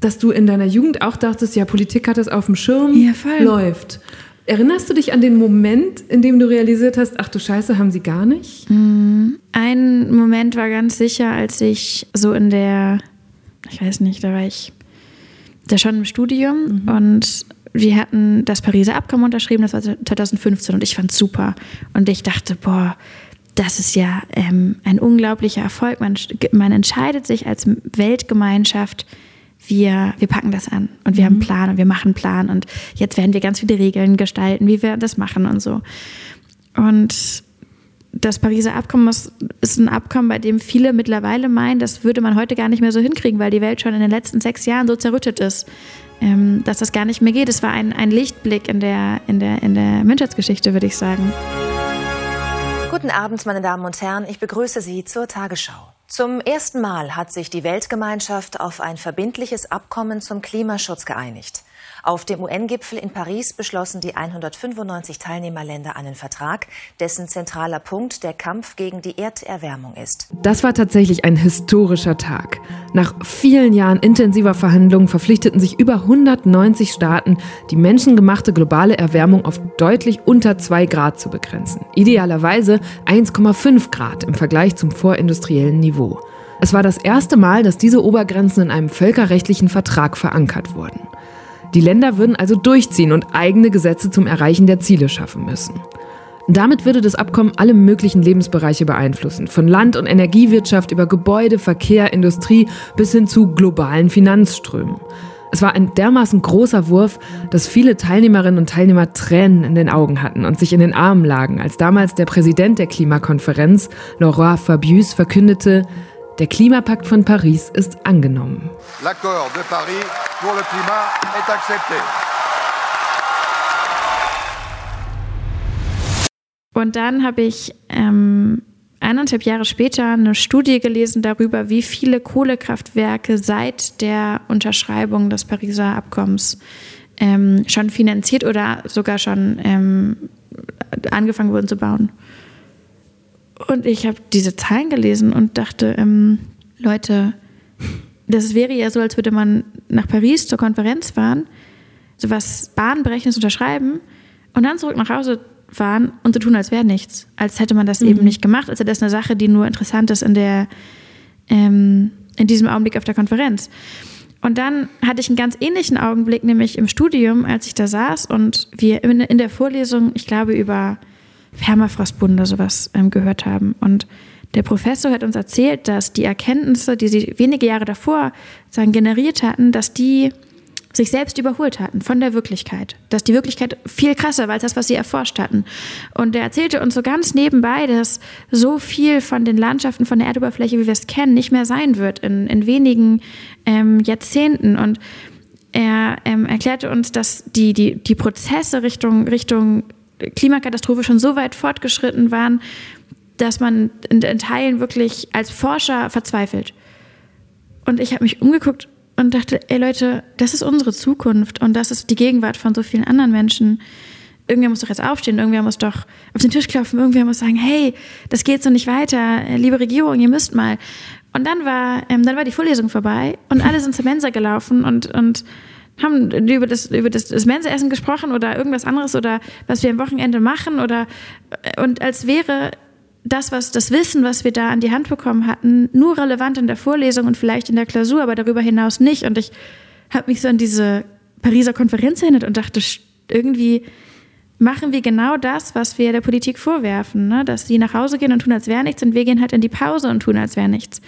dass du in deiner Jugend auch dachtest, ja, Politik hat das auf dem Schirm, ja, läuft. Erinnerst du dich an den Moment, in dem du realisiert hast, ach du Scheiße, haben sie gar nicht? Mm, ein Moment war ganz sicher, als ich so in der, ich weiß nicht, da war ich da schon im Studium mhm. und wir hatten das Pariser Abkommen unterschrieben, das war 2015 und ich fand es super. Und ich dachte, boah, das ist ja ähm, ein unglaublicher Erfolg. Man, man entscheidet sich als Weltgemeinschaft, wir, wir packen das an und wir mhm. haben einen Plan und wir machen einen Plan und jetzt werden wir ganz viele Regeln gestalten, wie wir das machen und so. Und das Pariser Abkommen ist, ist, ein Abkommen, bei dem viele mittlerweile meinen, das würde man heute gar nicht mehr so hinkriegen, weil die Welt schon in den letzten sechs Jahren so zerrüttet ist, ähm, dass das gar nicht mehr geht. Es war ein, ein Lichtblick in der, in, der, in der Menschheitsgeschichte, würde ich sagen. Guten Abend, meine Damen und Herren. Ich begrüße Sie zur Tagesschau. Zum ersten Mal hat sich die Weltgemeinschaft auf ein verbindliches Abkommen zum Klimaschutz geeinigt. Auf dem UN-Gipfel in Paris beschlossen die 195 Teilnehmerländer einen Vertrag, dessen zentraler Punkt der Kampf gegen die Erderwärmung ist. Das war tatsächlich ein historischer Tag. Nach vielen Jahren intensiver Verhandlungen verpflichteten sich über 190 Staaten, die menschengemachte globale Erwärmung auf deutlich unter 2 Grad zu begrenzen. Idealerweise 1,5 Grad im Vergleich zum vorindustriellen Niveau. Es war das erste Mal, dass diese Obergrenzen in einem völkerrechtlichen Vertrag verankert wurden. Die Länder würden also durchziehen und eigene Gesetze zum Erreichen der Ziele schaffen müssen. Damit würde das Abkommen alle möglichen Lebensbereiche beeinflussen, von Land- und Energiewirtschaft über Gebäude, Verkehr, Industrie bis hin zu globalen Finanzströmen. Es war ein dermaßen großer Wurf, dass viele Teilnehmerinnen und Teilnehmer Tränen in den Augen hatten und sich in den Armen lagen, als damals der Präsident der Klimakonferenz, Laurent Fabius, verkündete, der Klimapakt von Paris ist angenommen. L'accord de Paris pour le climat est accepté. Und dann habe ich ähm, eineinhalb Jahre später eine Studie gelesen darüber, wie viele Kohlekraftwerke seit der Unterschreibung des Pariser Abkommens ähm, schon finanziert oder sogar schon ähm, angefangen wurden zu bauen. Und ich habe diese Zahlen gelesen und dachte, ähm, Leute, das wäre ja so, als würde man nach Paris zur Konferenz fahren, so was Bahnbrechendes unterschreiben und dann zurück nach Hause fahren und so tun, als wäre nichts. Als hätte man das mhm. eben nicht gemacht, als wäre das eine Sache, die nur interessant ist in, der, ähm, in diesem Augenblick auf der Konferenz. Und dann hatte ich einen ganz ähnlichen Augenblick, nämlich im Studium, als ich da saß und wir in der Vorlesung, ich glaube, über Permafrostbund oder sowas ähm, gehört haben. Und der Professor hat uns erzählt, dass die Erkenntnisse, die sie wenige Jahre davor sagen, generiert hatten, dass die sich selbst überholt hatten von der Wirklichkeit. Dass die Wirklichkeit viel krasser war als das, was sie erforscht hatten. Und er erzählte uns so ganz nebenbei, dass so viel von den Landschaften, von der Erdoberfläche, wie wir es kennen, nicht mehr sein wird in, in wenigen ähm, Jahrzehnten. Und er ähm, erklärte uns, dass die, die, die Prozesse Richtung, Richtung Klimakatastrophe schon so weit fortgeschritten waren, dass man in, in Teilen wirklich als Forscher verzweifelt. Und ich habe mich umgeguckt und dachte, ey Leute, das ist unsere Zukunft und das ist die Gegenwart von so vielen anderen Menschen. Irgendwer muss doch jetzt aufstehen, irgendwer muss doch auf den Tisch klopfen, irgendwer muss sagen, hey, das geht so nicht weiter, liebe Regierung, ihr müsst mal. Und dann war, ähm, dann war die Vorlesung vorbei und alle sind zur Mensa gelaufen und, und haben über das, über das, das Mensaessen gesprochen oder irgendwas anderes oder was wir am Wochenende machen oder und als wäre das, was das Wissen, was wir da an die Hand bekommen hatten, nur relevant in der Vorlesung und vielleicht in der Klausur, aber darüber hinaus nicht. Und ich habe mich so an diese Pariser Konferenz erinnert und dachte, irgendwie machen wir genau das, was wir der Politik vorwerfen, ne? dass die nach Hause gehen und tun, als wäre nichts und wir gehen halt in die Pause und tun, als wäre nichts.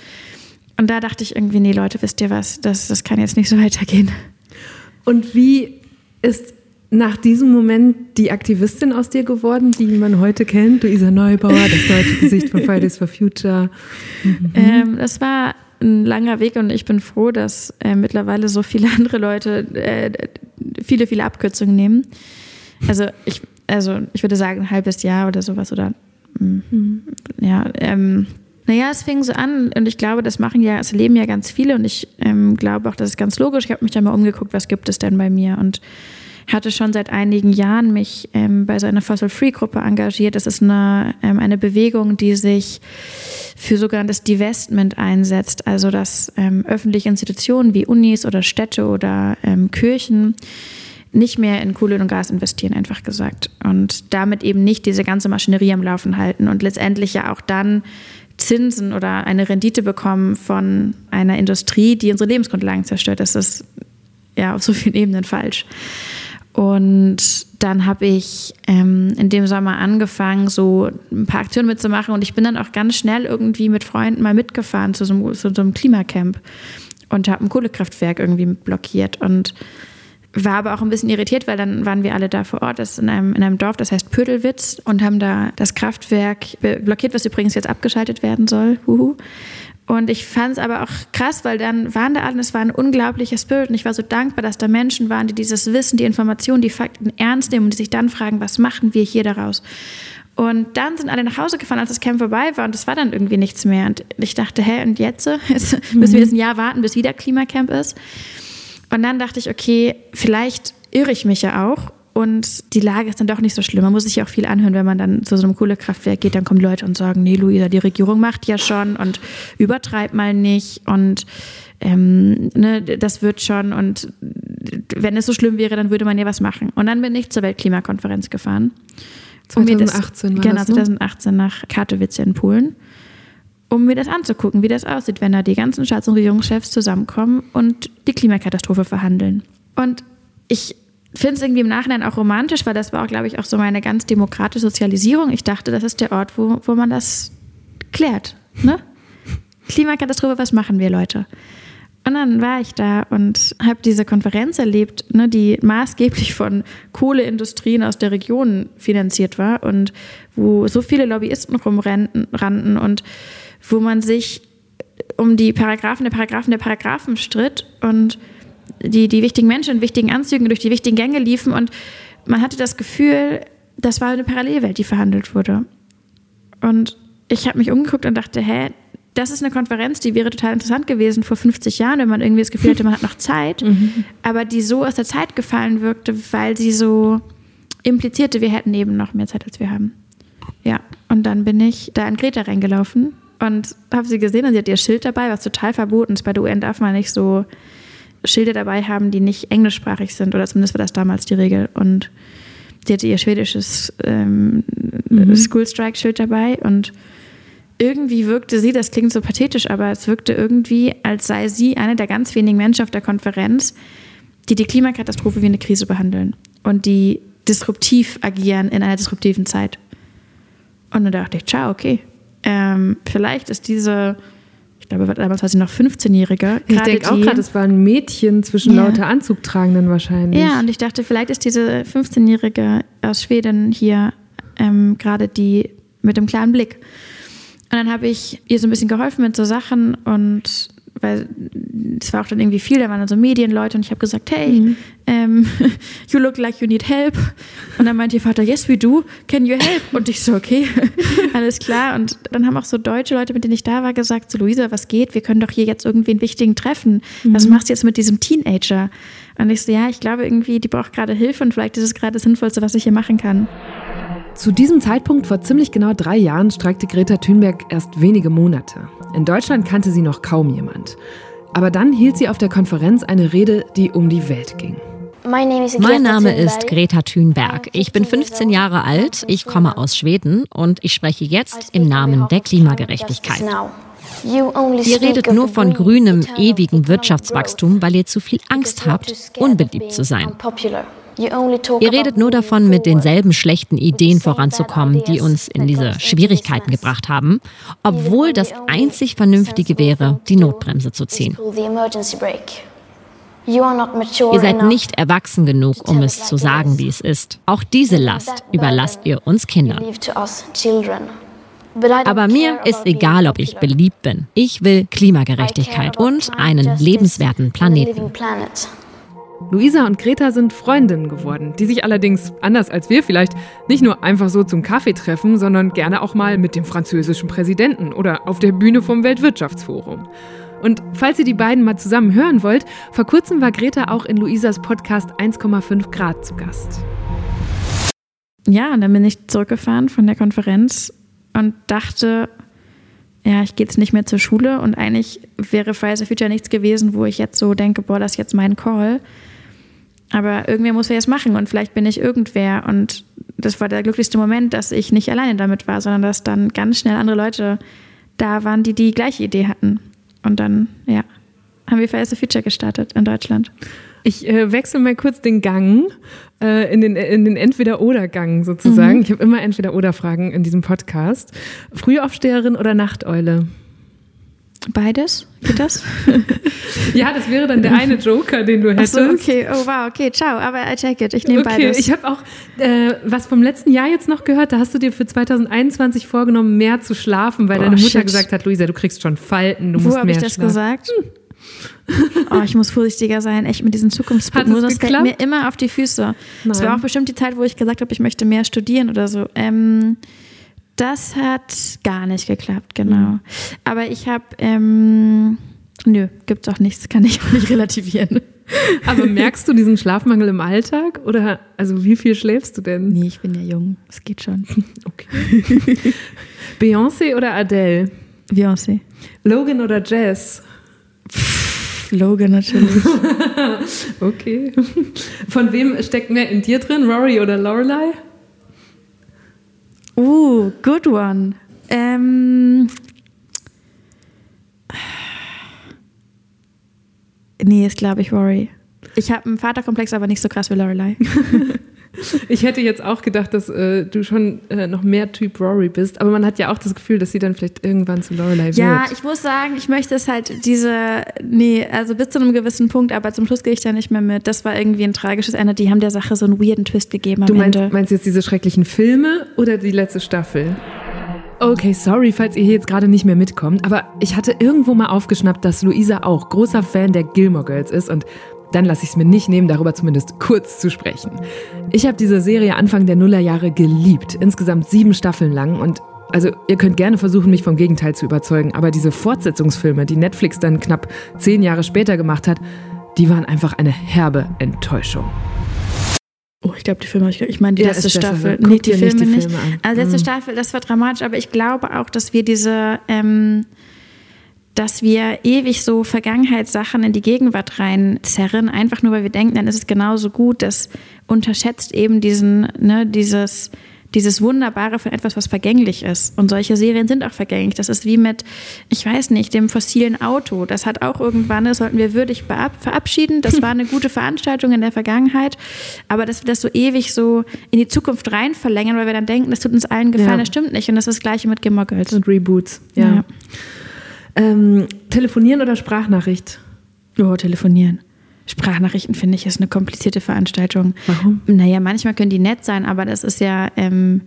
Und da dachte ich irgendwie, nee, Leute, wisst ihr was, das, das kann jetzt nicht so weitergehen. Und wie ist nach diesem Moment die Aktivistin aus dir geworden, die man heute kennt? Luisa Neubauer, das deutsche Gesicht von Fridays for Future. Mhm. Ähm, das war ein langer Weg und ich bin froh, dass äh, mittlerweile so viele andere Leute äh, viele, viele Abkürzungen nehmen. Also ich, also ich würde sagen, ein halbes Jahr oder sowas oder mhm. ja, ähm, naja, es fing so an und ich glaube, das machen ja, es leben ja ganz viele und ich ähm, glaube auch, das ist ganz logisch. Ich habe mich da mal umgeguckt, was gibt es denn bei mir und hatte schon seit einigen Jahren mich ähm, bei so einer Fossil-Free-Gruppe engagiert. Das ist eine, ähm, eine Bewegung, die sich für sogenanntes Divestment einsetzt, also dass ähm, öffentliche Institutionen wie Unis oder Städte oder ähm, Kirchen nicht mehr in Kohle und Gas investieren, einfach gesagt. Und damit eben nicht diese ganze Maschinerie am Laufen halten und letztendlich ja auch dann Zinsen oder eine Rendite bekommen von einer Industrie, die unsere Lebensgrundlagen zerstört. Das ist ja auf so vielen Ebenen falsch. Und dann habe ich ähm, in dem Sommer angefangen, so ein paar Aktionen mitzumachen. Und ich bin dann auch ganz schnell irgendwie mit Freunden mal mitgefahren zu so einem, zu so einem Klimacamp und habe ein Kohlekraftwerk irgendwie blockiert. Und war aber auch ein bisschen irritiert, weil dann waren wir alle da vor Ort, das ist in einem, in einem Dorf, das heißt Pödelwitz, und haben da das Kraftwerk blockiert, was übrigens jetzt abgeschaltet werden soll. Huhu. Und ich fand es aber auch krass, weil dann waren da alle und es war ein unglaublicher Spirit. Und ich war so dankbar, dass da Menschen waren, die dieses Wissen, die Informationen, die Fakten ernst nehmen und die sich dann fragen, was machen wir hier daraus? Und dann sind alle nach Hause gefahren, als das Camp vorbei war und es war dann irgendwie nichts mehr. Und ich dachte, hä, und jetzt? jetzt müssen wir jetzt ein Jahr warten, bis wieder Klimacamp ist? Und dann dachte ich, okay, vielleicht irre ich mich ja auch und die Lage ist dann doch nicht so schlimm. Man muss sich ja auch viel anhören, wenn man dann zu so einem Kohlekraftwerk geht. Dann kommen Leute und sagen, nee, Luisa, die Regierung macht ja schon und übertreib mal nicht und ähm, ne, das wird schon und wenn es so schlimm wäre, dann würde man ja was machen. Und dann bin ich zur Weltklimakonferenz gefahren. 2018 um das, Genau, 2018 nach Katowice in Polen um mir das anzugucken, wie das aussieht, wenn da die ganzen Staats- und Regierungschefs zusammenkommen und die Klimakatastrophe verhandeln. Und ich finde es irgendwie im Nachhinein auch romantisch, weil das war auch, glaube ich, auch so meine ganz demokratische Sozialisierung. Ich dachte, das ist der Ort, wo, wo man das klärt. Ne? Klimakatastrophe, was machen wir, Leute? Und dann war ich da und habe diese Konferenz erlebt, ne, die maßgeblich von Kohleindustrien aus der Region finanziert war und wo so viele Lobbyisten rumrannten und wo man sich um die Paragraphen der Paragraphen der Paragraphen stritt und die, die wichtigen Menschen in wichtigen Anzügen durch die wichtigen Gänge liefen und man hatte das Gefühl, das war eine Parallelwelt, die verhandelt wurde. Und ich habe mich umgeguckt und dachte, hä, das ist eine Konferenz, die wäre total interessant gewesen vor 50 Jahren, wenn man irgendwie das Gefühl hätte, man hat noch Zeit, mhm. aber die so aus der Zeit gefallen wirkte, weil sie so implizierte, wir hätten eben noch mehr Zeit, als wir haben. Ja, und dann bin ich da in Greta reingelaufen und habe sie gesehen und sie hat ihr Schild dabei, was total verboten ist. Bei der UN darf man nicht so Schilder dabei haben, die nicht englischsprachig sind, oder zumindest war das damals die Regel. Und sie hatte ihr schwedisches ähm, mhm. School Strike-Schild dabei und irgendwie wirkte sie, das klingt so pathetisch, aber es wirkte irgendwie, als sei sie eine der ganz wenigen Menschen auf der Konferenz, die die Klimakatastrophe wie eine Krise behandeln und die disruptiv agieren in einer disruptiven Zeit. Und dann dachte ich, ciao, okay, ähm, vielleicht ist diese, ich glaube, damals war sie noch 15-Jährige. Ich denke auch gerade, es war ein Mädchen zwischen ja. lauter Anzugtragenden wahrscheinlich. Ja, und ich dachte, vielleicht ist diese 15-Jährige aus Schweden hier ähm, gerade die mit dem klaren Blick. Und dann habe ich ihr so ein bisschen geholfen mit so Sachen und weil es war auch dann irgendwie viel, da waren dann so Medienleute und ich habe gesagt, hey, mhm. ähm, you look like you need help. Und dann meinte ihr Vater, yes we do, can you help? Und ich so, okay, alles klar. Und dann haben auch so deutsche Leute, mit denen ich da war, gesagt, so Luisa, was geht? Wir können doch hier jetzt irgendwie einen wichtigen treffen. Mhm. Was machst du jetzt mit diesem Teenager? Und ich so, ja, ich glaube irgendwie, die braucht gerade Hilfe und vielleicht ist es gerade das Sinnvollste, was ich hier machen kann. Zu diesem Zeitpunkt vor ziemlich genau drei Jahren streikte Greta Thunberg erst wenige Monate. In Deutschland kannte sie noch kaum jemand. Aber dann hielt sie auf der Konferenz eine Rede, die um die Welt ging. Mein Name ist Greta Thunberg. Ich bin 15 Jahre alt, ich komme aus Schweden und ich spreche jetzt im Namen der Klimagerechtigkeit. Ihr redet nur von grünem, ewigem Wirtschaftswachstum, weil ihr zu viel Angst habt, unbeliebt zu sein. Ihr redet nur davon, mit denselben schlechten Ideen voranzukommen, die uns in diese Schwierigkeiten gebracht haben, obwohl das einzig Vernünftige wäre, die Notbremse zu ziehen. Ihr seid nicht erwachsen genug, um es zu sagen, wie es ist. Auch diese Last überlasst ihr uns Kindern. Aber mir ist egal, ob ich beliebt bin. Ich will Klimagerechtigkeit und einen lebenswerten Planeten. Luisa und Greta sind Freundinnen geworden, die sich allerdings, anders als wir vielleicht, nicht nur einfach so zum Kaffee treffen, sondern gerne auch mal mit dem französischen Präsidenten oder auf der Bühne vom Weltwirtschaftsforum. Und falls ihr die beiden mal zusammen hören wollt, vor kurzem war Greta auch in Luisas Podcast 1,5 Grad zu Gast. Ja, und dann bin ich zurückgefahren von der Konferenz und dachte, ja, ich gehe jetzt nicht mehr zur Schule und eigentlich wäre Fridays for Future nichts gewesen, wo ich jetzt so denke, boah, das ist jetzt mein Call. Aber irgendwer muss ja es machen und vielleicht bin ich irgendwer. Und das war der glücklichste Moment, dass ich nicht alleine damit war, sondern dass dann ganz schnell andere Leute da waren, die die gleiche Idee hatten. Und dann, ja, haben wir for Future gestartet in Deutschland. Ich äh, wechsle mal kurz den Gang äh, in den, in den Entweder-Oder-Gang sozusagen. Mhm. Ich habe immer Entweder-Oder-Fragen in diesem Podcast. Frühaufsteherin oder Nachteule? Beides? Geht das? ja, das wäre dann der eine Joker, den du hättest. Ach so, okay. Oh, wow, okay, ciao. Aber I take it. Ich nehme okay, beides. Ich habe auch äh, was vom letzten Jahr jetzt noch gehört. Da hast du dir für 2021 vorgenommen, mehr zu schlafen, weil oh, deine Mutter shit. gesagt hat, Luisa, du kriegst schon Falten, du Wo musst mehr Wo habe ich das gesagt? Hm. Oh, ich muss vorsichtiger sein, echt mit diesen Zukunftspunkten. Das fällt mir immer auf die Füße. Es war auch bestimmt die Zeit, wo ich gesagt habe, ich möchte mehr studieren oder so. Ähm, das hat gar nicht geklappt, genau. Mhm. Aber ich habe, ähm, nö, gibt's auch nichts, kann ich nicht relativieren. Aber merkst du diesen Schlafmangel im Alltag? Oder also wie viel schläfst du denn? Nee, ich bin ja jung. Es geht schon. Okay. Beyoncé oder Adele? Beyoncé. Logan oder Jazz? Logan natürlich. okay. Von wem steckt mehr in dir drin? Rory oder Lorelei? Uh, good one. Ähm, nee, ist glaube ich Rory. Ich habe einen Vaterkomplex, aber nicht so krass wie Lorelei. Ich hätte jetzt auch gedacht, dass äh, du schon äh, noch mehr Typ Rory bist, aber man hat ja auch das Gefühl, dass sie dann vielleicht irgendwann zu Lorelei wird. Ja, ich muss sagen, ich möchte es halt diese, nee, also bis zu einem gewissen Punkt, aber zum Schluss gehe ich da nicht mehr mit. Das war irgendwie ein tragisches Ende. Die haben der Sache so einen weirden Twist gegeben am du meinst, Ende. meinst jetzt diese schrecklichen Filme oder die letzte Staffel? Okay, sorry, falls ihr hier jetzt gerade nicht mehr mitkommt, aber ich hatte irgendwo mal aufgeschnappt, dass Luisa auch großer Fan der Gilmore Girls ist und dann lasse ich es mir nicht nehmen, darüber zumindest kurz zu sprechen. Ich habe diese Serie Anfang der Nullerjahre geliebt, insgesamt sieben Staffeln lang und also ihr könnt gerne versuchen, mich vom Gegenteil zu überzeugen, aber diese Fortsetzungsfilme, die Netflix dann knapp zehn Jahre später gemacht hat, die waren einfach eine herbe Enttäuschung. Oh, ich glaube, die Filme, ich meine die ja, letzte Staffel. Nee, die Filme nicht. Die Filme nicht. Also letzte mhm. Staffel, das war dramatisch, aber ich glaube auch, dass wir diese ähm, dass wir ewig so Vergangenheitssachen in die Gegenwart reinzerren, einfach nur weil wir denken, dann ist es genauso gut. Das unterschätzt eben diesen, ne, dieses, dieses Wunderbare von etwas, was vergänglich ist. Und solche Serien sind auch vergänglich. Das ist wie mit, ich weiß nicht, dem fossilen Auto. Das hat auch irgendwann, das sollten wir würdig verabschieden. Das war eine gute Veranstaltung in der Vergangenheit. Aber dass wir das so ewig so in die Zukunft rein verlängern, weil wir dann denken, das tut uns allen gefallen, ja. das stimmt nicht. Und das ist das Gleiche mit Gilmore Girls. Und Reboots, ja. ja. Ähm, telefonieren oder Sprachnachricht? Oh, telefonieren. Sprachnachrichten finde ich ist eine komplizierte Veranstaltung. Warum? Naja, manchmal können die nett sein, aber das ist ja, ähm,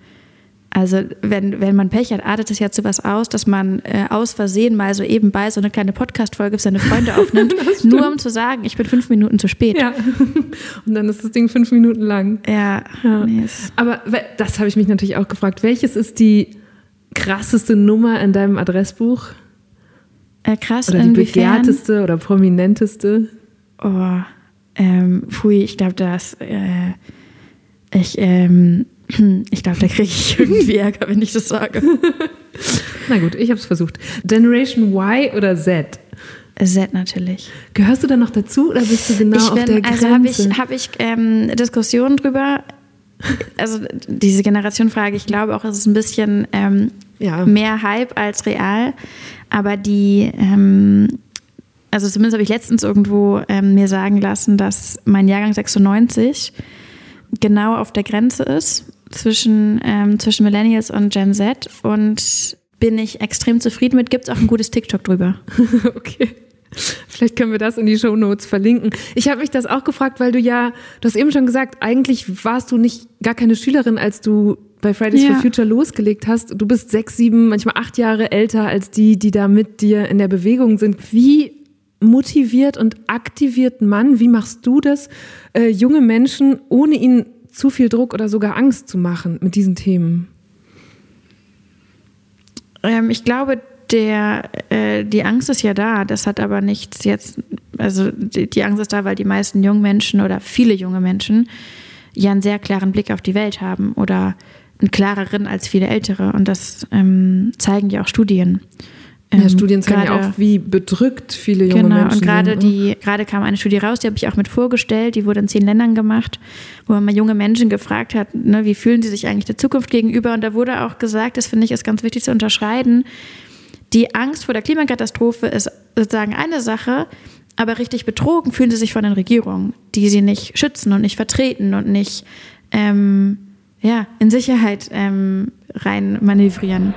also wenn, wenn man Pech hat, artet es ja zu was aus, dass man äh, aus Versehen mal so ebenbei so eine kleine Podcast-Folge für seine Freunde aufnimmt, nur um zu sagen, ich bin fünf Minuten zu spät. Ja. Und dann ist das Ding fünf Minuten lang. Ja. ja. Aber das habe ich mich natürlich auch gefragt. Welches ist die krasseste Nummer in deinem Adressbuch? Äh, krass. Oder die inwiefern? begehrteste oder prominenteste? Oh, ähm, pfui, ich glaube, das, äh, ich, ähm, ich glaube, da kriege ich irgendwie Ärger, wenn ich das sage. Na gut, ich habe es versucht. Generation Y oder Z? Z natürlich. Gehörst du da noch dazu oder bist du genau ich bin, auf der Grenze? Also habe ich, hab ich ähm, Diskussionen drüber. Also diese Generationenfrage, ich glaube auch, es ist ein bisschen ähm, ja. mehr Hype als real. Aber die, ähm, also zumindest habe ich letztens irgendwo ähm, mir sagen lassen, dass mein Jahrgang 96 genau auf der Grenze ist zwischen, ähm, zwischen Millennials und Gen Z und bin ich extrem zufrieden mit. Gibt es auch ein gutes TikTok drüber. okay. Vielleicht können wir das in die Show Notes verlinken. Ich habe mich das auch gefragt, weil du ja, du hast eben schon gesagt, eigentlich warst du nicht gar keine Schülerin, als du bei Fridays ja. for Future losgelegt hast. Du bist sechs, sieben, manchmal acht Jahre älter als die, die da mit dir in der Bewegung sind. Wie motiviert und aktiviert man, wie machst du das, äh, junge Menschen, ohne ihnen zu viel Druck oder sogar Angst zu machen mit diesen Themen? Ähm, ich glaube, der, äh, die Angst ist ja da. Das hat aber nichts jetzt, also die, die Angst ist da, weil die meisten jungen Menschen oder viele junge Menschen ja einen sehr klaren Blick auf die Welt haben oder einen klareren als viele ältere. Und das ähm, zeigen ja auch Studien. Ähm, ja, Studien zeigen grade, ja auch, wie bedrückt viele junge genau, Menschen und gerade sind. Die, gerade kam eine Studie raus, die habe ich auch mit vorgestellt, die wurde in zehn Ländern gemacht, wo man mal junge Menschen gefragt hat, ne, wie fühlen sie sich eigentlich der Zukunft gegenüber. Und da wurde auch gesagt, das finde ich ist ganz wichtig zu unterscheiden, die Angst vor der Klimakatastrophe ist sozusagen eine Sache, aber richtig betrogen fühlen sie sich von den Regierungen, die sie nicht schützen und nicht vertreten und nicht ähm, ja, in Sicherheit ähm, rein manövrieren.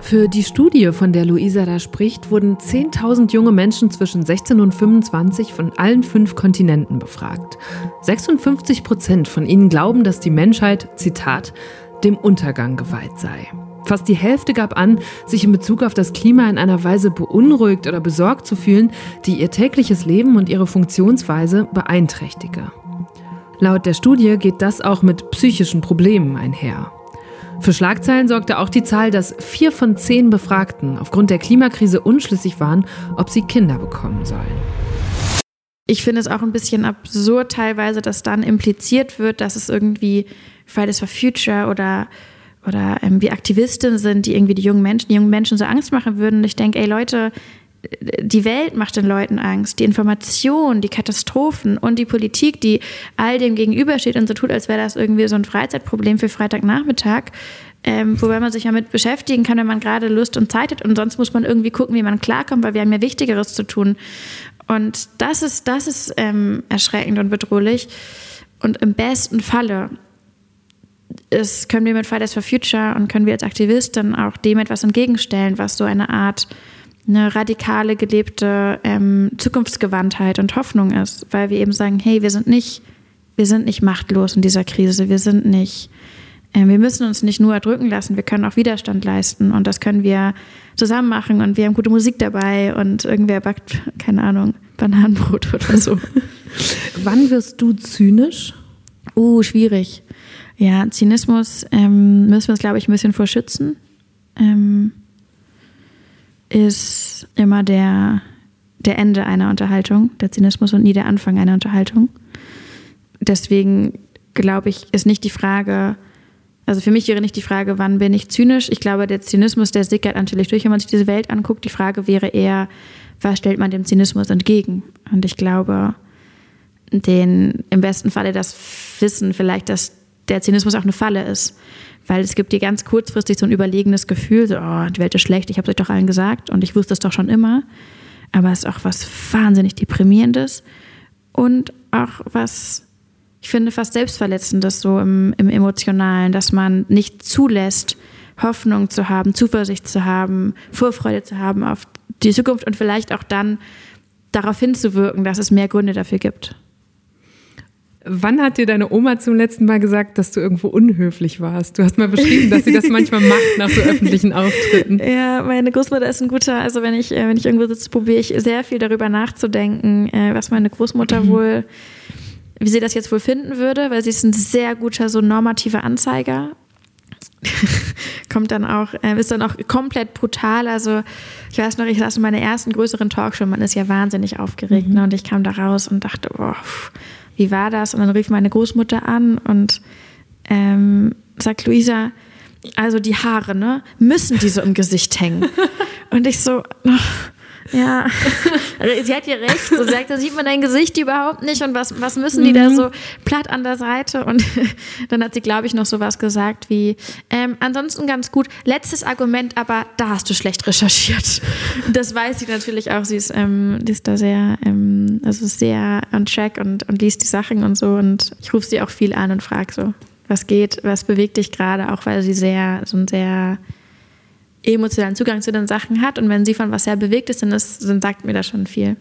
Für die Studie, von der Luisa da spricht, wurden 10.000 junge Menschen zwischen 16 und 25 von allen fünf Kontinenten befragt. 56 Prozent von ihnen glauben, dass die Menschheit, Zitat, dem Untergang geweiht sei. Fast die Hälfte gab an, sich in Bezug auf das Klima in einer Weise beunruhigt oder besorgt zu fühlen, die ihr tägliches Leben und ihre Funktionsweise beeinträchtige. Laut der Studie geht das auch mit psychischen Problemen einher. Für Schlagzeilen sorgte auch die Zahl, dass vier von zehn Befragten aufgrund der Klimakrise unschlüssig waren, ob sie Kinder bekommen sollen. Ich finde es auch ein bisschen absurd teilweise, dass dann impliziert wird, dass es irgendwie Fridays for Future oder, oder ähm, wie Aktivistinnen sind, die irgendwie die jungen Menschen, die jungen Menschen so Angst machen würden. Und ich denke, ey Leute, die Welt macht den Leuten Angst, die Information, die Katastrophen und die Politik, die all dem gegenübersteht und so tut, als wäre das irgendwie so ein Freizeitproblem für Freitagnachmittag. Ähm, wobei man sich damit beschäftigen kann, wenn man gerade Lust und Zeit hat. Und sonst muss man irgendwie gucken, wie man klarkommt, weil wir haben ja Wichtigeres zu tun. Und das ist, das ist ähm, erschreckend und bedrohlich. Und im besten Falle ist, können wir mit Fridays for Future und können wir als Aktivisten auch dem etwas entgegenstellen, was so eine Art eine radikale gelebte ähm, Zukunftsgewandtheit und Hoffnung ist, weil wir eben sagen, hey, wir sind nicht, wir sind nicht machtlos in dieser Krise, wir sind nicht, äh, wir müssen uns nicht nur erdrücken lassen, wir können auch Widerstand leisten und das können wir zusammen machen und wir haben gute Musik dabei und irgendwer backt, keine Ahnung, Bananenbrot oder so. Wann wirst du zynisch? Uh, schwierig. Ja, Zynismus ähm, müssen wir uns, glaube ich, ein bisschen vor schützen. Ähm, ist immer der, der Ende einer Unterhaltung, der Zynismus und nie der Anfang einer Unterhaltung. Deswegen glaube ich, ist nicht die Frage, also für mich wäre nicht die Frage, wann bin ich zynisch. Ich glaube, der Zynismus, der sickert natürlich durch, wenn man sich diese Welt anguckt. Die Frage wäre eher, was stellt man dem Zynismus entgegen? Und ich glaube, den im besten Falle das Wissen vielleicht, dass der Zynismus auch eine Falle ist. Weil es gibt dir ganz kurzfristig so ein überlegenes Gefühl, so, oh, die Welt ist schlecht, ich habe es euch doch allen gesagt und ich wusste es doch schon immer. Aber es ist auch was wahnsinnig Deprimierendes und auch was, ich finde, fast Selbstverletzendes so im, im Emotionalen, dass man nicht zulässt, Hoffnung zu haben, Zuversicht zu haben, Vorfreude zu haben auf die Zukunft und vielleicht auch dann darauf hinzuwirken, dass es mehr Gründe dafür gibt. Wann hat dir deine Oma zum letzten Mal gesagt, dass du irgendwo unhöflich warst? Du hast mal beschrieben, dass sie das manchmal macht nach so öffentlichen Auftritten. Ja, meine Großmutter ist ein guter, also wenn ich, äh, wenn ich irgendwo sitze, probiere ich sehr viel darüber nachzudenken, äh, was meine Großmutter mhm. wohl, wie sie das jetzt wohl finden würde, weil sie ist ein sehr guter, so normativer Anzeiger. Kommt dann auch, äh, ist dann auch komplett brutal. Also ich weiß noch, ich saß in meiner ersten größeren Talkshow, man ist ja wahnsinnig aufgeregt, mhm. ne? Und ich kam da raus und dachte, boah, pff, wie war das? Und dann rief meine Großmutter an und ähm, sagt, Luisa, also die Haare, ne, müssen die so im Gesicht hängen. Und ich so, ja, also sie hat ja recht. So sagt, da sieht man dein Gesicht überhaupt nicht und was, was müssen die mhm. da so platt an der Seite? Und dann hat sie, glaube ich, noch so was gesagt wie, ähm, ansonsten ganz gut. Letztes Argument, aber da hast du schlecht recherchiert. Das weiß sie natürlich auch. Sie ist, ähm, die ist da sehr, ähm, also sehr on track und, und liest die Sachen und so. Und ich rufe sie auch viel an und frage so, was geht, was bewegt dich gerade, auch weil sie sehr, so ein sehr emotionalen Zugang zu den Sachen hat und wenn sie von was sehr bewegt ist, dann, ist, dann sagt mir das schon viel.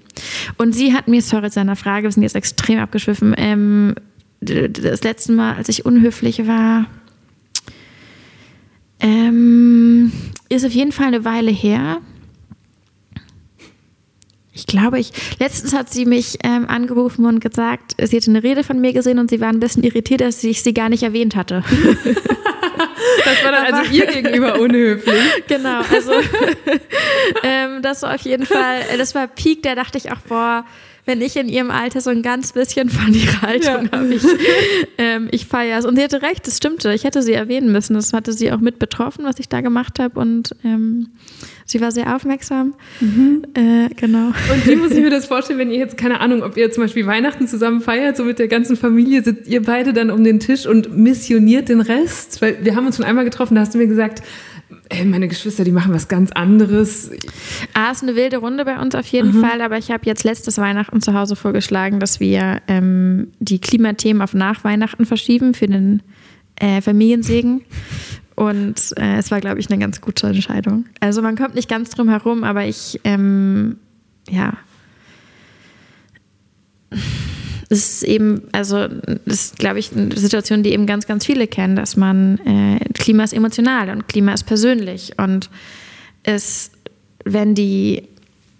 Und sie hat mir, sorry zu einer Frage, wir sind jetzt extrem abgeschwiffen, ähm, das letzte Mal, als ich unhöflich war, ähm, ist auf jeden Fall eine Weile her. Ich glaube, ich letztens hat sie mich ähm, angerufen und gesagt, sie hätte eine Rede von mir gesehen und sie war ein bisschen irritiert, dass ich sie gar nicht erwähnt hatte. Das war dann also ihr gegenüber unhöflich. Genau, also ähm, das war auf jeden Fall, das war Peak, da dachte ich auch, boah, wenn ich in ihrem Alter so ein ganz bisschen von ihrer Haltung ja. habe. Ich, ähm, ich feiere es. Und sie hatte recht, das stimmte. Ich hätte sie erwähnen müssen. Das hatte sie auch mit betroffen, was ich da gemacht habe. Und ähm, sie war sehr aufmerksam. Mhm. Äh, genau. Und wie muss ich mir das vorstellen, wenn ihr jetzt, keine Ahnung, ob ihr zum Beispiel Weihnachten zusammen feiert, so mit der ganzen Familie, sitzt ihr beide dann um den Tisch und missioniert den Rest? Weil wir haben uns schon einmal getroffen, da hast du mir gesagt, ey, meine Geschwister, die machen was ganz anderes. Ah, ist eine wilde Runde bei uns auf jeden mhm. Fall, aber ich habe jetzt letztes Weihnachten zu Hause vorgeschlagen, dass wir ähm, die Klimathemen auf nach Weihnachten verschieben für den äh, Familiensegen. Und äh, es war, glaube ich, eine ganz gute Entscheidung. Also man kommt nicht ganz drum herum, aber ich, ähm, ja, das ist eben, also das ist, glaube ich, eine Situation, die eben ganz, ganz viele kennen, dass man, äh, Klima ist emotional und Klima ist persönlich. Und es, wenn die,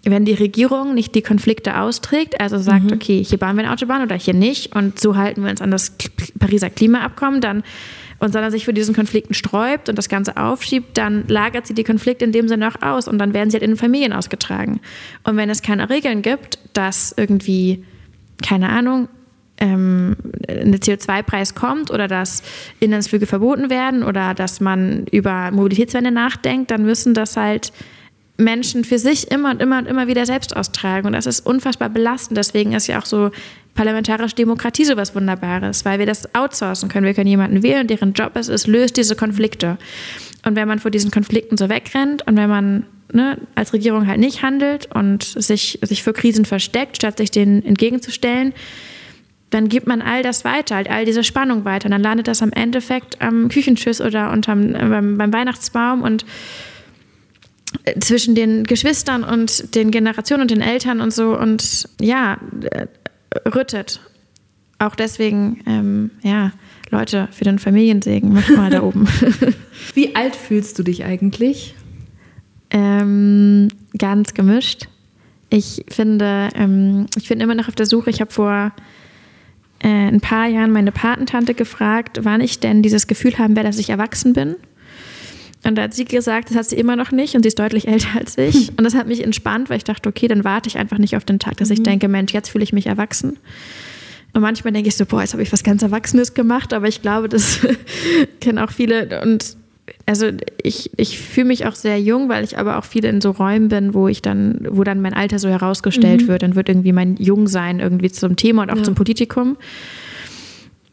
wenn die Regierung nicht die Konflikte austrägt, also sagt, mhm. okay, hier bauen wir eine Autobahn oder hier nicht und so halten wir uns an das Pariser Klimaabkommen, dann und sondern sich für diesen Konflikten sträubt und das Ganze aufschiebt, dann lagert sie die Konflikte in dem Sinne auch aus und dann werden sie halt in den Familien ausgetragen. Und wenn es keine Regeln gibt, dass irgendwie keine Ahnung, ähm, ein CO2-Preis kommt oder dass Inlandsflüge verboten werden oder dass man über Mobilitätswende nachdenkt, dann müssen das halt Menschen für sich immer und immer und immer wieder selbst austragen. Und das ist unfassbar belastend. Deswegen ist ja auch so parlamentarische Demokratie so was Wunderbares, weil wir das outsourcen können. Wir können jemanden wählen, deren Job es ist, löst diese Konflikte. Und wenn man vor diesen Konflikten so wegrennt und wenn man ne, als Regierung halt nicht handelt und sich, sich für Krisen versteckt, statt sich denen entgegenzustellen, dann gibt man all das weiter, halt all diese Spannung weiter. Und dann landet das am Endeffekt am Küchenschiss oder unterm, äh, beim, beim Weihnachtsbaum und äh, zwischen den Geschwistern und den Generationen und den Eltern und so und ja, äh, rüttet. Auch deswegen, ähm, ja, Leute, für den Familiensegen, mach mal da oben. Wie alt fühlst du dich eigentlich? Ähm, ganz gemischt. Ich finde, ähm, ich bin immer noch auf der Suche. Ich habe vor äh, ein paar Jahren meine Patentante gefragt, wann ich denn dieses Gefühl haben werde, dass ich erwachsen bin. Und da hat sie gesagt, das hat sie immer noch nicht und sie ist deutlich älter als ich. Und das hat mich entspannt, weil ich dachte, okay, dann warte ich einfach nicht auf den Tag, dass ich mhm. denke, Mensch, jetzt fühle ich mich erwachsen. Und manchmal denke ich so, boah, jetzt habe ich was ganz Erwachsenes gemacht, aber ich glaube, das kennen auch viele. Und also ich, ich fühle mich auch sehr jung, weil ich aber auch viel in so Räumen bin, wo ich dann, wo dann mein Alter so herausgestellt mhm. wird. Dann wird irgendwie mein Jungsein irgendwie zum Thema und auch ja. zum Politikum.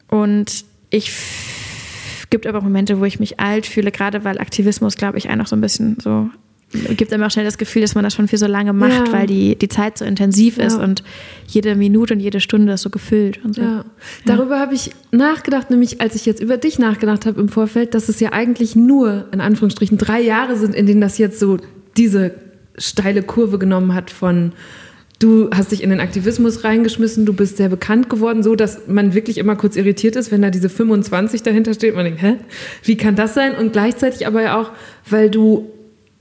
Und ich gibt aber auch Momente, wo ich mich alt fühle, gerade weil Aktivismus, glaube ich, einfach so ein bisschen so gibt einem auch schnell das Gefühl, dass man das schon für so lange macht, ja. weil die, die Zeit so intensiv ja. ist und jede Minute und jede Stunde ist so gefüllt und so. Ja. Darüber habe ich nachgedacht, nämlich als ich jetzt über dich nachgedacht habe im Vorfeld, dass es ja eigentlich nur in Anführungsstrichen drei Jahre sind, in denen das jetzt so diese steile Kurve genommen hat von du hast dich in den Aktivismus reingeschmissen, du bist sehr bekannt geworden, so dass man wirklich immer kurz irritiert ist, wenn da diese 25 dahinter steht. Man denkt, hä, wie kann das sein? Und gleichzeitig aber ja auch, weil du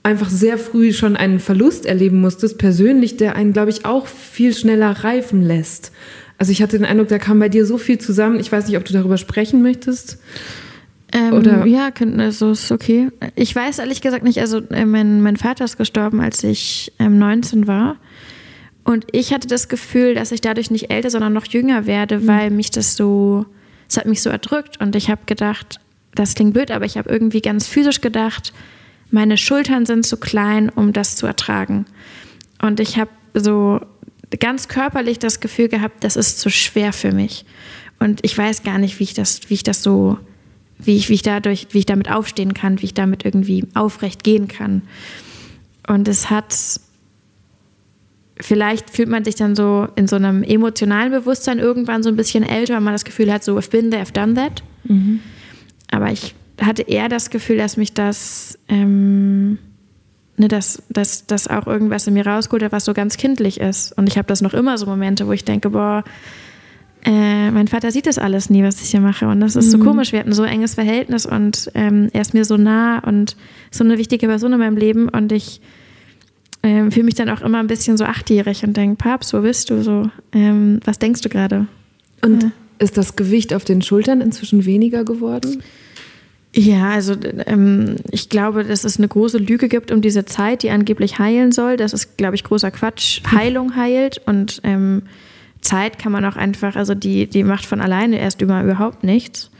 einfach sehr früh schon einen Verlust erleben musstest, persönlich, der einen, glaube ich, auch viel schneller reifen lässt. Also ich hatte den Eindruck, da kam bei dir so viel zusammen. Ich weiß nicht, ob du darüber sprechen möchtest. Ähm, Oder? Ja, könnten, also ist okay. Ich weiß ehrlich gesagt nicht, also äh, mein, mein Vater ist gestorben, als ich ähm, 19 war. Und ich hatte das Gefühl, dass ich dadurch nicht älter, sondern noch jünger werde, mhm. weil mich das so, es hat mich so erdrückt. Und ich habe gedacht, das klingt blöd, aber ich habe irgendwie ganz physisch gedacht, meine Schultern sind zu klein, um das zu ertragen. Und ich habe so ganz körperlich das Gefühl gehabt, das ist zu schwer für mich. Und ich weiß gar nicht, wie ich das, wie ich das so, wie ich, wie ich dadurch, wie ich damit aufstehen kann, wie ich damit irgendwie aufrecht gehen kann. Und es hat, vielleicht fühlt man sich dann so in so einem emotionalen Bewusstsein irgendwann so ein bisschen älter, weil man das Gefühl hat, so, I've been there, I've done that. Mhm. Aber ich hatte eher das Gefühl, dass mich das, ähm, ne, dass, dass, dass auch irgendwas in mir rausgeholt hat, was so ganz kindlich ist. Und ich habe das noch immer so Momente, wo ich denke, boah, äh, mein Vater sieht das alles nie, was ich hier mache. Und das ist mhm. so komisch. Wir hatten so ein enges Verhältnis und ähm, er ist mir so nah und so eine wichtige Person in meinem Leben. Und ich ähm, fühle mich dann auch immer ein bisschen so achtjährig und denke, Papst, wo bist du so? Ähm, was denkst du gerade? Und ja. ist das Gewicht auf den Schultern inzwischen weniger geworden? Ja, also ähm, ich glaube, dass es eine große Lüge gibt um diese Zeit, die angeblich heilen soll. Das ist, glaube ich, großer Quatsch. Heilung heilt und ähm, Zeit kann man auch einfach, also die, die macht von alleine erst über, überhaupt nichts.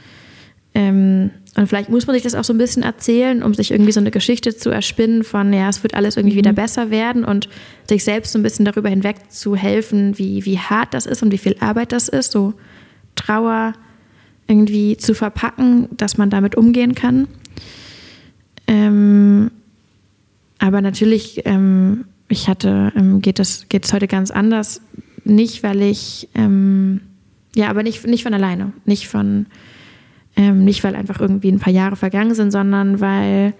Ähm, und vielleicht muss man sich das auch so ein bisschen erzählen, um sich irgendwie so eine Geschichte zu erspinnen von, ja, es wird alles irgendwie mhm. wieder besser werden und sich selbst so ein bisschen darüber hinweg zu helfen, wie, wie hart das ist und wie viel Arbeit das ist. So Trauer, irgendwie zu verpacken, dass man damit umgehen kann. Ähm, aber natürlich, ähm, ich hatte, ähm, geht es heute ganz anders. Nicht, weil ich, ähm, ja, aber nicht, nicht von alleine. Nicht von, ähm, nicht, weil einfach irgendwie ein paar Jahre vergangen sind, sondern weil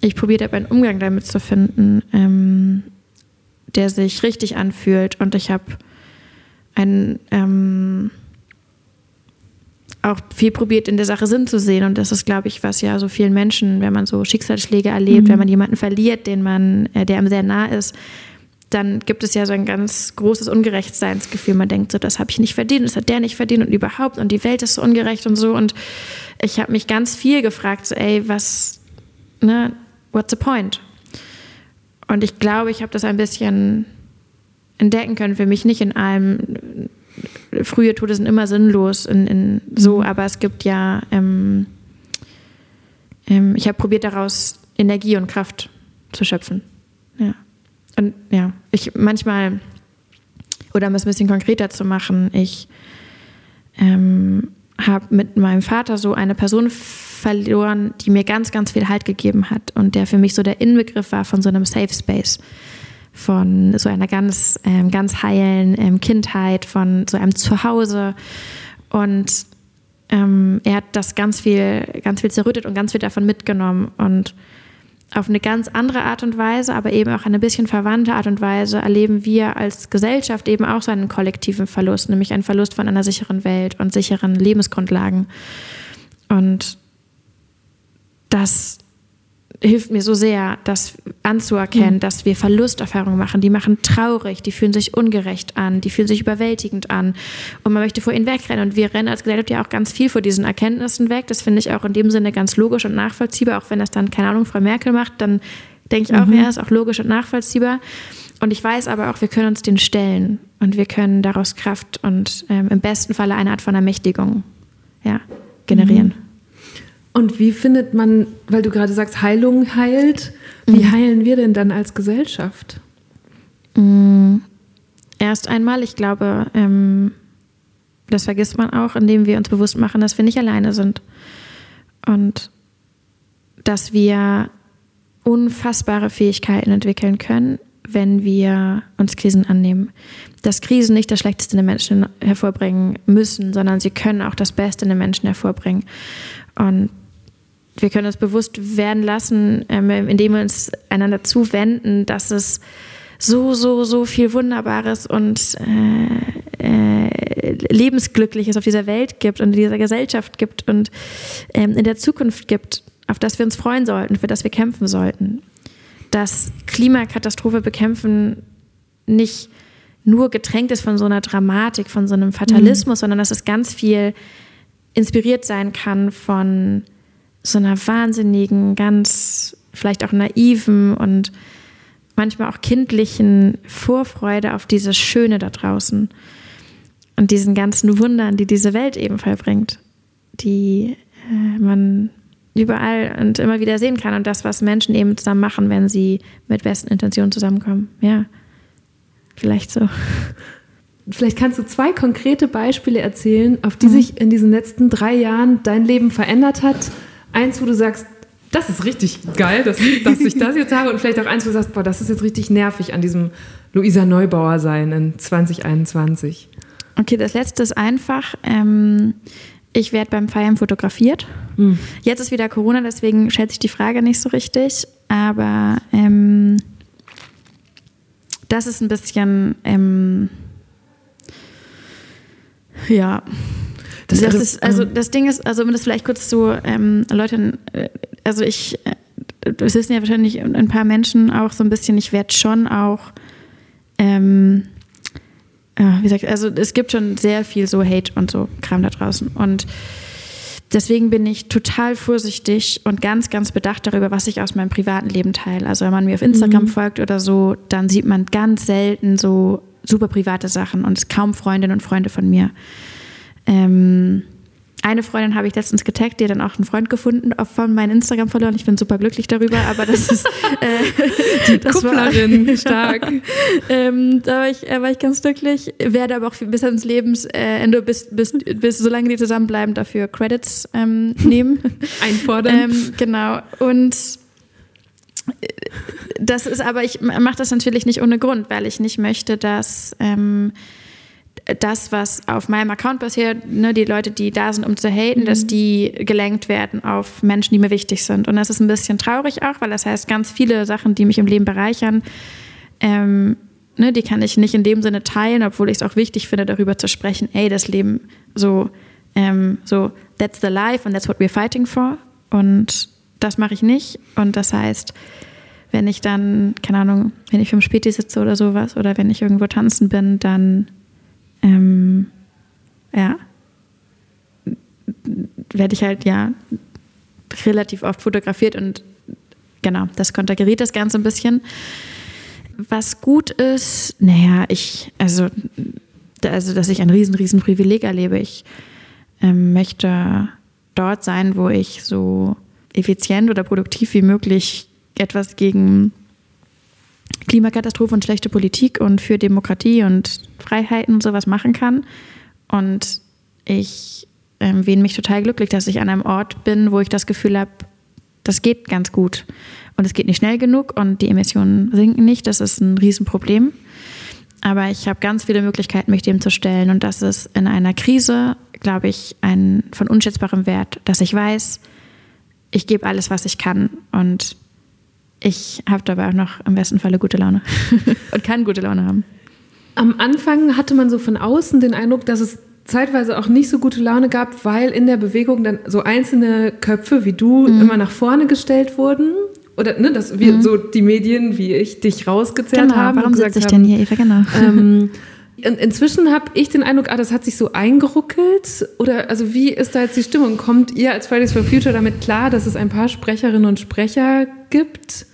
ich probiert habe, einen Umgang damit zu finden, ähm, der sich richtig anfühlt. Und ich habe ein auch viel probiert, in der Sache Sinn zu sehen. Und das ist, glaube ich, was ja so vielen Menschen, wenn man so Schicksalsschläge erlebt, mhm. wenn man jemanden verliert, den man, äh, der einem sehr nah ist, dann gibt es ja so ein ganz großes Ungerechtseinsgefühl. Man denkt so, das habe ich nicht verdient, das hat der nicht verdient und überhaupt und die Welt ist so ungerecht und so. Und ich habe mich ganz viel gefragt, so, ey, was, ne, what's the point? Und ich glaube, ich habe das ein bisschen entdecken können für mich, nicht in allem frühe Tode sind immer sinnlos in, in so, mhm. aber es gibt ja, ähm, ähm, ich habe probiert daraus Energie und Kraft zu schöpfen. Ja. Und ja, ich manchmal, oder um es ein bisschen konkreter zu machen, ich ähm, habe mit meinem Vater so eine Person verloren, die mir ganz, ganz viel Halt gegeben hat und der für mich so der Inbegriff war von so einem Safe Space von so einer ganz, ähm, ganz heilen ähm, Kindheit, von so einem Zuhause. Und ähm, er hat das ganz viel, ganz viel zerrüttet und ganz viel davon mitgenommen. Und auf eine ganz andere Art und Weise, aber eben auch eine bisschen verwandte Art und Weise erleben wir als Gesellschaft eben auch so einen kollektiven Verlust, nämlich einen Verlust von einer sicheren Welt und sicheren Lebensgrundlagen. Und das hilft mir so sehr, das anzuerkennen, mhm. dass wir Verlusterfahrungen machen. Die machen traurig, die fühlen sich ungerecht an, die fühlen sich überwältigend an. Und man möchte vor ihnen wegrennen. Und wir rennen als Gesellschaft ja auch ganz viel vor diesen Erkenntnissen weg. Das finde ich auch in dem Sinne ganz logisch und nachvollziehbar. Auch wenn das dann, keine Ahnung, Frau Merkel macht, dann denke ich auch, mhm. ja, ist auch logisch und nachvollziehbar. Und ich weiß aber auch, wir können uns den stellen und wir können daraus Kraft und ähm, im besten Falle eine Art von Ermächtigung ja, generieren. Mhm. Und wie findet man, weil du gerade sagst, Heilung heilt, wie mhm. heilen wir denn dann als Gesellschaft? Mhm. Erst einmal, ich glaube, ähm, das vergisst man auch, indem wir uns bewusst machen, dass wir nicht alleine sind. Und dass wir unfassbare Fähigkeiten entwickeln können, wenn wir uns Krisen annehmen. Dass Krisen nicht das Schlechteste in den Menschen hervorbringen müssen, sondern sie können auch das Beste in den Menschen hervorbringen. Und wir können uns bewusst werden lassen, ähm, indem wir uns einander zuwenden, dass es so, so, so viel Wunderbares und äh, äh, Lebensglückliches auf dieser Welt gibt und in dieser Gesellschaft gibt und ähm, in der Zukunft gibt, auf das wir uns freuen sollten, für das wir kämpfen sollten. Dass Klimakatastrophe bekämpfen nicht nur getränkt ist von so einer Dramatik, von so einem Fatalismus, mhm. sondern dass es ganz viel inspiriert sein kann von so einer wahnsinnigen, ganz vielleicht auch naiven und manchmal auch kindlichen Vorfreude auf dieses Schöne da draußen und diesen ganzen Wundern, die diese Welt eben vollbringt, die äh, man überall und immer wieder sehen kann und das, was Menschen eben zusammen machen, wenn sie mit besten Intentionen zusammenkommen. Ja, vielleicht so. Vielleicht kannst du zwei konkrete Beispiele erzählen, auf die mhm. sich in diesen letzten drei Jahren dein Leben verändert hat eins, wo du sagst, das ist richtig geil, dass, dass ich das jetzt habe und vielleicht auch eins, wo du sagst, boah, das ist jetzt richtig nervig an diesem Luisa Neubauer sein in 2021. Okay, das letzte ist einfach. Ähm, ich werde beim Feiern fotografiert. Hm. Jetzt ist wieder Corona, deswegen stellt sich die Frage nicht so richtig. Aber ähm, das ist ein bisschen, ähm, ja, das, das ist, also das Ding ist, also um das vielleicht kurz zu ähm, erläutern, äh, also ich, äh, das wissen ja wahrscheinlich ein paar Menschen auch so ein bisschen, ich werde schon auch, ähm, äh, wie gesagt, also es gibt schon sehr viel so Hate und so Kram da draußen und deswegen bin ich total vorsichtig und ganz, ganz bedacht darüber, was ich aus meinem privaten Leben teile. Also wenn man mir auf Instagram mhm. folgt oder so, dann sieht man ganz selten so super private Sachen und kaum Freundinnen und Freunde von mir. Ähm, eine Freundin habe ich letztens getaggt, die hat dann auch einen Freund gefunden von meinem Instagram verloren. Ich bin super glücklich darüber, aber das ist äh, die das Kupplerin, war, stark. ähm, da war ich, äh, war ich ganz glücklich. Werde aber auch bis ans Lebensende, bis, bis, bis solange die zusammenbleiben, dafür Credits ähm, nehmen. Einfordern. Ähm, genau. Und das ist aber, ich mache das natürlich nicht ohne Grund, weil ich nicht möchte, dass ähm, das, was auf meinem Account passiert, ne, die Leute, die da sind, um zu haten, mhm. dass die gelenkt werden auf Menschen, die mir wichtig sind. Und das ist ein bisschen traurig auch, weil das heißt, ganz viele Sachen, die mich im Leben bereichern, ähm, ne, die kann ich nicht in dem Sinne teilen, obwohl ich es auch wichtig finde, darüber zu sprechen, ey, das Leben so, ähm, so, that's the life and that's what we're fighting for. Und das mache ich nicht. Und das heißt, wenn ich dann, keine Ahnung, wenn ich vom Späti sitze oder sowas oder wenn ich irgendwo tanzen bin, dann ähm, ja, werde ich halt ja relativ oft fotografiert und genau, das konterkariert das Ganze ein bisschen. Was gut ist, naja, ich, also, also dass ich ein riesen, riesen Privileg erlebe. Ich ähm, möchte dort sein, wo ich so effizient oder produktiv wie möglich etwas gegen Klimakatastrophe und schlechte Politik und für Demokratie und Freiheiten und sowas machen kann. Und ich ähm, wähne mich total glücklich, dass ich an einem Ort bin, wo ich das Gefühl habe, das geht ganz gut. Und es geht nicht schnell genug und die Emissionen sinken nicht. Das ist ein Riesenproblem. Aber ich habe ganz viele Möglichkeiten, mich dem zu stellen. Und das ist in einer Krise, glaube ich, ein von unschätzbarem Wert, dass ich weiß, ich gebe alles, was ich kann. Und ich habe dabei auch noch im besten Falle gute Laune und kann gute Laune haben. Am Anfang hatte man so von außen den Eindruck, dass es zeitweise auch nicht so gute Laune gab, weil in der Bewegung dann so einzelne Köpfe wie du mhm. immer nach vorne gestellt wurden. Oder ne, dass wir mhm. so die Medien wie ich dich rausgezerrt genau, haben. Warum sitze ich denn hier, Eva? Genau. Ähm, in, inzwischen habe ich den Eindruck, ah, das hat sich so eingeruckelt. Oder also wie ist da jetzt die Stimmung? Kommt ihr als Fridays for Future damit klar, dass es ein paar Sprecherinnen und Sprecher gibt?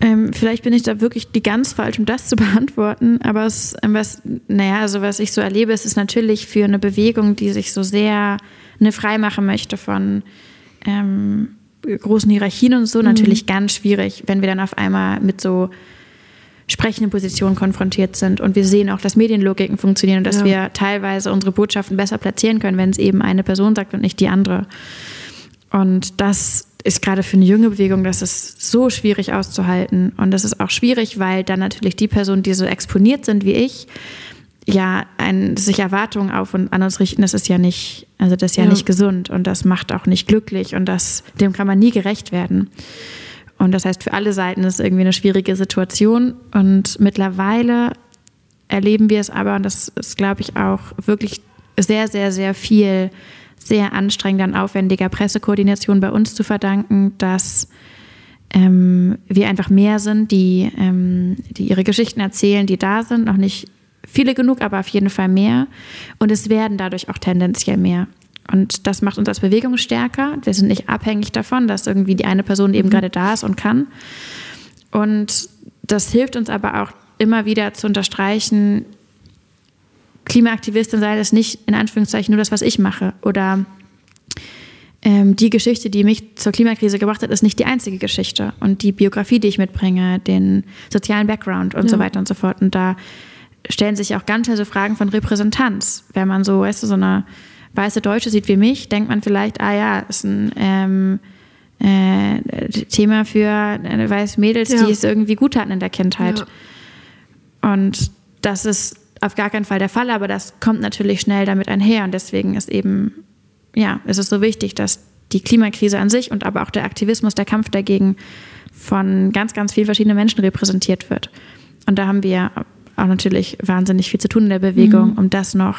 Ähm, vielleicht bin ich da wirklich die ganz falsch, um das zu beantworten. Aber es, ähm, was, naja, also was ich so erlebe, ist es natürlich für eine Bewegung, die sich so sehr eine freimachen möchte von ähm, großen Hierarchien und so, mhm. natürlich ganz schwierig, wenn wir dann auf einmal mit so sprechenden Positionen konfrontiert sind und wir sehen auch, dass Medienlogiken funktionieren und dass ja. wir teilweise unsere Botschaften besser platzieren können, wenn es eben eine Person sagt und nicht die andere. Und das ist gerade für eine junge Bewegung, das ist so schwierig auszuhalten. Und das ist auch schwierig, weil dann natürlich die Personen, die so exponiert sind wie ich, ja, ein, sich Erwartungen auf und an uns richten, das ist ja nicht, also das ist ja, ja, nicht gesund und das macht auch nicht glücklich und das, dem kann man nie gerecht werden. Und das heißt, für alle Seiten ist es irgendwie eine schwierige Situation. Und mittlerweile erleben wir es aber, und das ist, glaube ich, auch wirklich sehr, sehr, sehr viel sehr anstrengender und aufwendiger Pressekoordination bei uns zu verdanken, dass ähm, wir einfach mehr sind, die, ähm, die ihre Geschichten erzählen, die da sind. Noch nicht viele genug, aber auf jeden Fall mehr. Und es werden dadurch auch tendenziell mehr. Und das macht uns als Bewegung stärker. Wir sind nicht abhängig davon, dass irgendwie die eine Person eben mhm. gerade da ist und kann. Und das hilft uns aber auch immer wieder zu unterstreichen, Klimaaktivistin sei das nicht in Anführungszeichen nur das, was ich mache. Oder ähm, die Geschichte, die mich zur Klimakrise gebracht hat, ist nicht die einzige Geschichte. Und die Biografie, die ich mitbringe, den sozialen Background und ja. so weiter und so fort. Und da stellen sich auch ganz schnell so Fragen von Repräsentanz. Wenn man so, weißt du, so eine weiße Deutsche sieht wie mich, denkt man vielleicht, ah ja, ist ein ähm, äh, Thema für äh, weiße Mädels, ja. die es irgendwie gut hatten in der Kindheit. Ja. Und das ist auf gar keinen Fall der Fall, aber das kommt natürlich schnell damit einher und deswegen ist eben, ja, ist es so wichtig, dass die Klimakrise an sich und aber auch der Aktivismus, der Kampf dagegen von ganz, ganz vielen verschiedenen Menschen repräsentiert wird. Und da haben wir auch natürlich wahnsinnig viel zu tun in der Bewegung, mhm. um das noch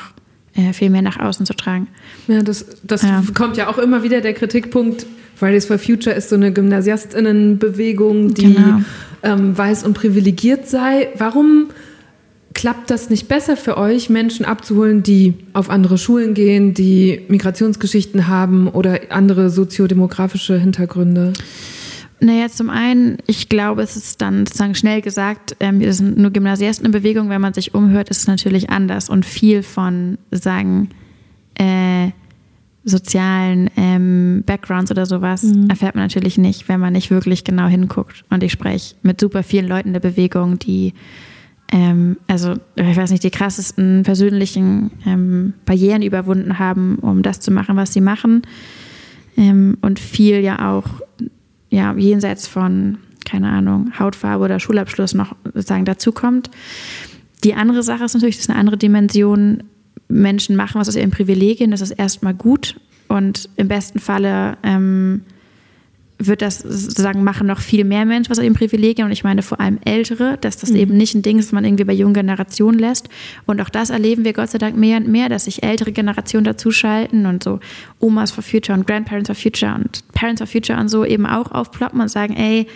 viel mehr nach außen zu tragen. Ja, das, das ja. kommt ja auch immer wieder der Kritikpunkt. Fridays for Future ist so eine Gymnasiastinnenbewegung, die genau. ähm, weiß und privilegiert sei. Warum klappt das nicht besser für euch, Menschen abzuholen, die auf andere Schulen gehen, die Migrationsgeschichten haben oder andere soziodemografische Hintergründe? Naja, zum einen, ich glaube, es ist dann sozusagen schnell gesagt, ähm, wir sind nur Gymnasiasten in Bewegung. Wenn man sich umhört, ist es natürlich anders. Und viel von, sagen, äh, sozialen ähm, Backgrounds oder sowas mhm. erfährt man natürlich nicht, wenn man nicht wirklich genau hinguckt. Und ich spreche mit super vielen Leuten der Bewegung, die ähm, also ich weiß nicht, die krassesten persönlichen ähm, Barrieren überwunden haben, um das zu machen, was sie machen. Ähm, und viel ja auch ja, jenseits von keine Ahnung, Hautfarbe oder Schulabschluss noch sozusagen dazukommt. Die andere Sache ist natürlich, das ist eine andere Dimension. Menschen machen was aus ihren Privilegien, das ist erstmal gut und im besten Falle ähm, wird das sozusagen machen noch viel mehr Menschen was aus ihren Privilegien und ich meine vor allem Ältere, dass das mhm. eben nicht ein Ding ist, das man irgendwie bei jungen Generationen lässt. Und auch das erleben wir Gott sei Dank mehr und mehr, dass sich ältere Generationen dazuschalten und so Omas for Future und Grandparents for Future und Parents for Future und so eben auch aufploppen und sagen, ey,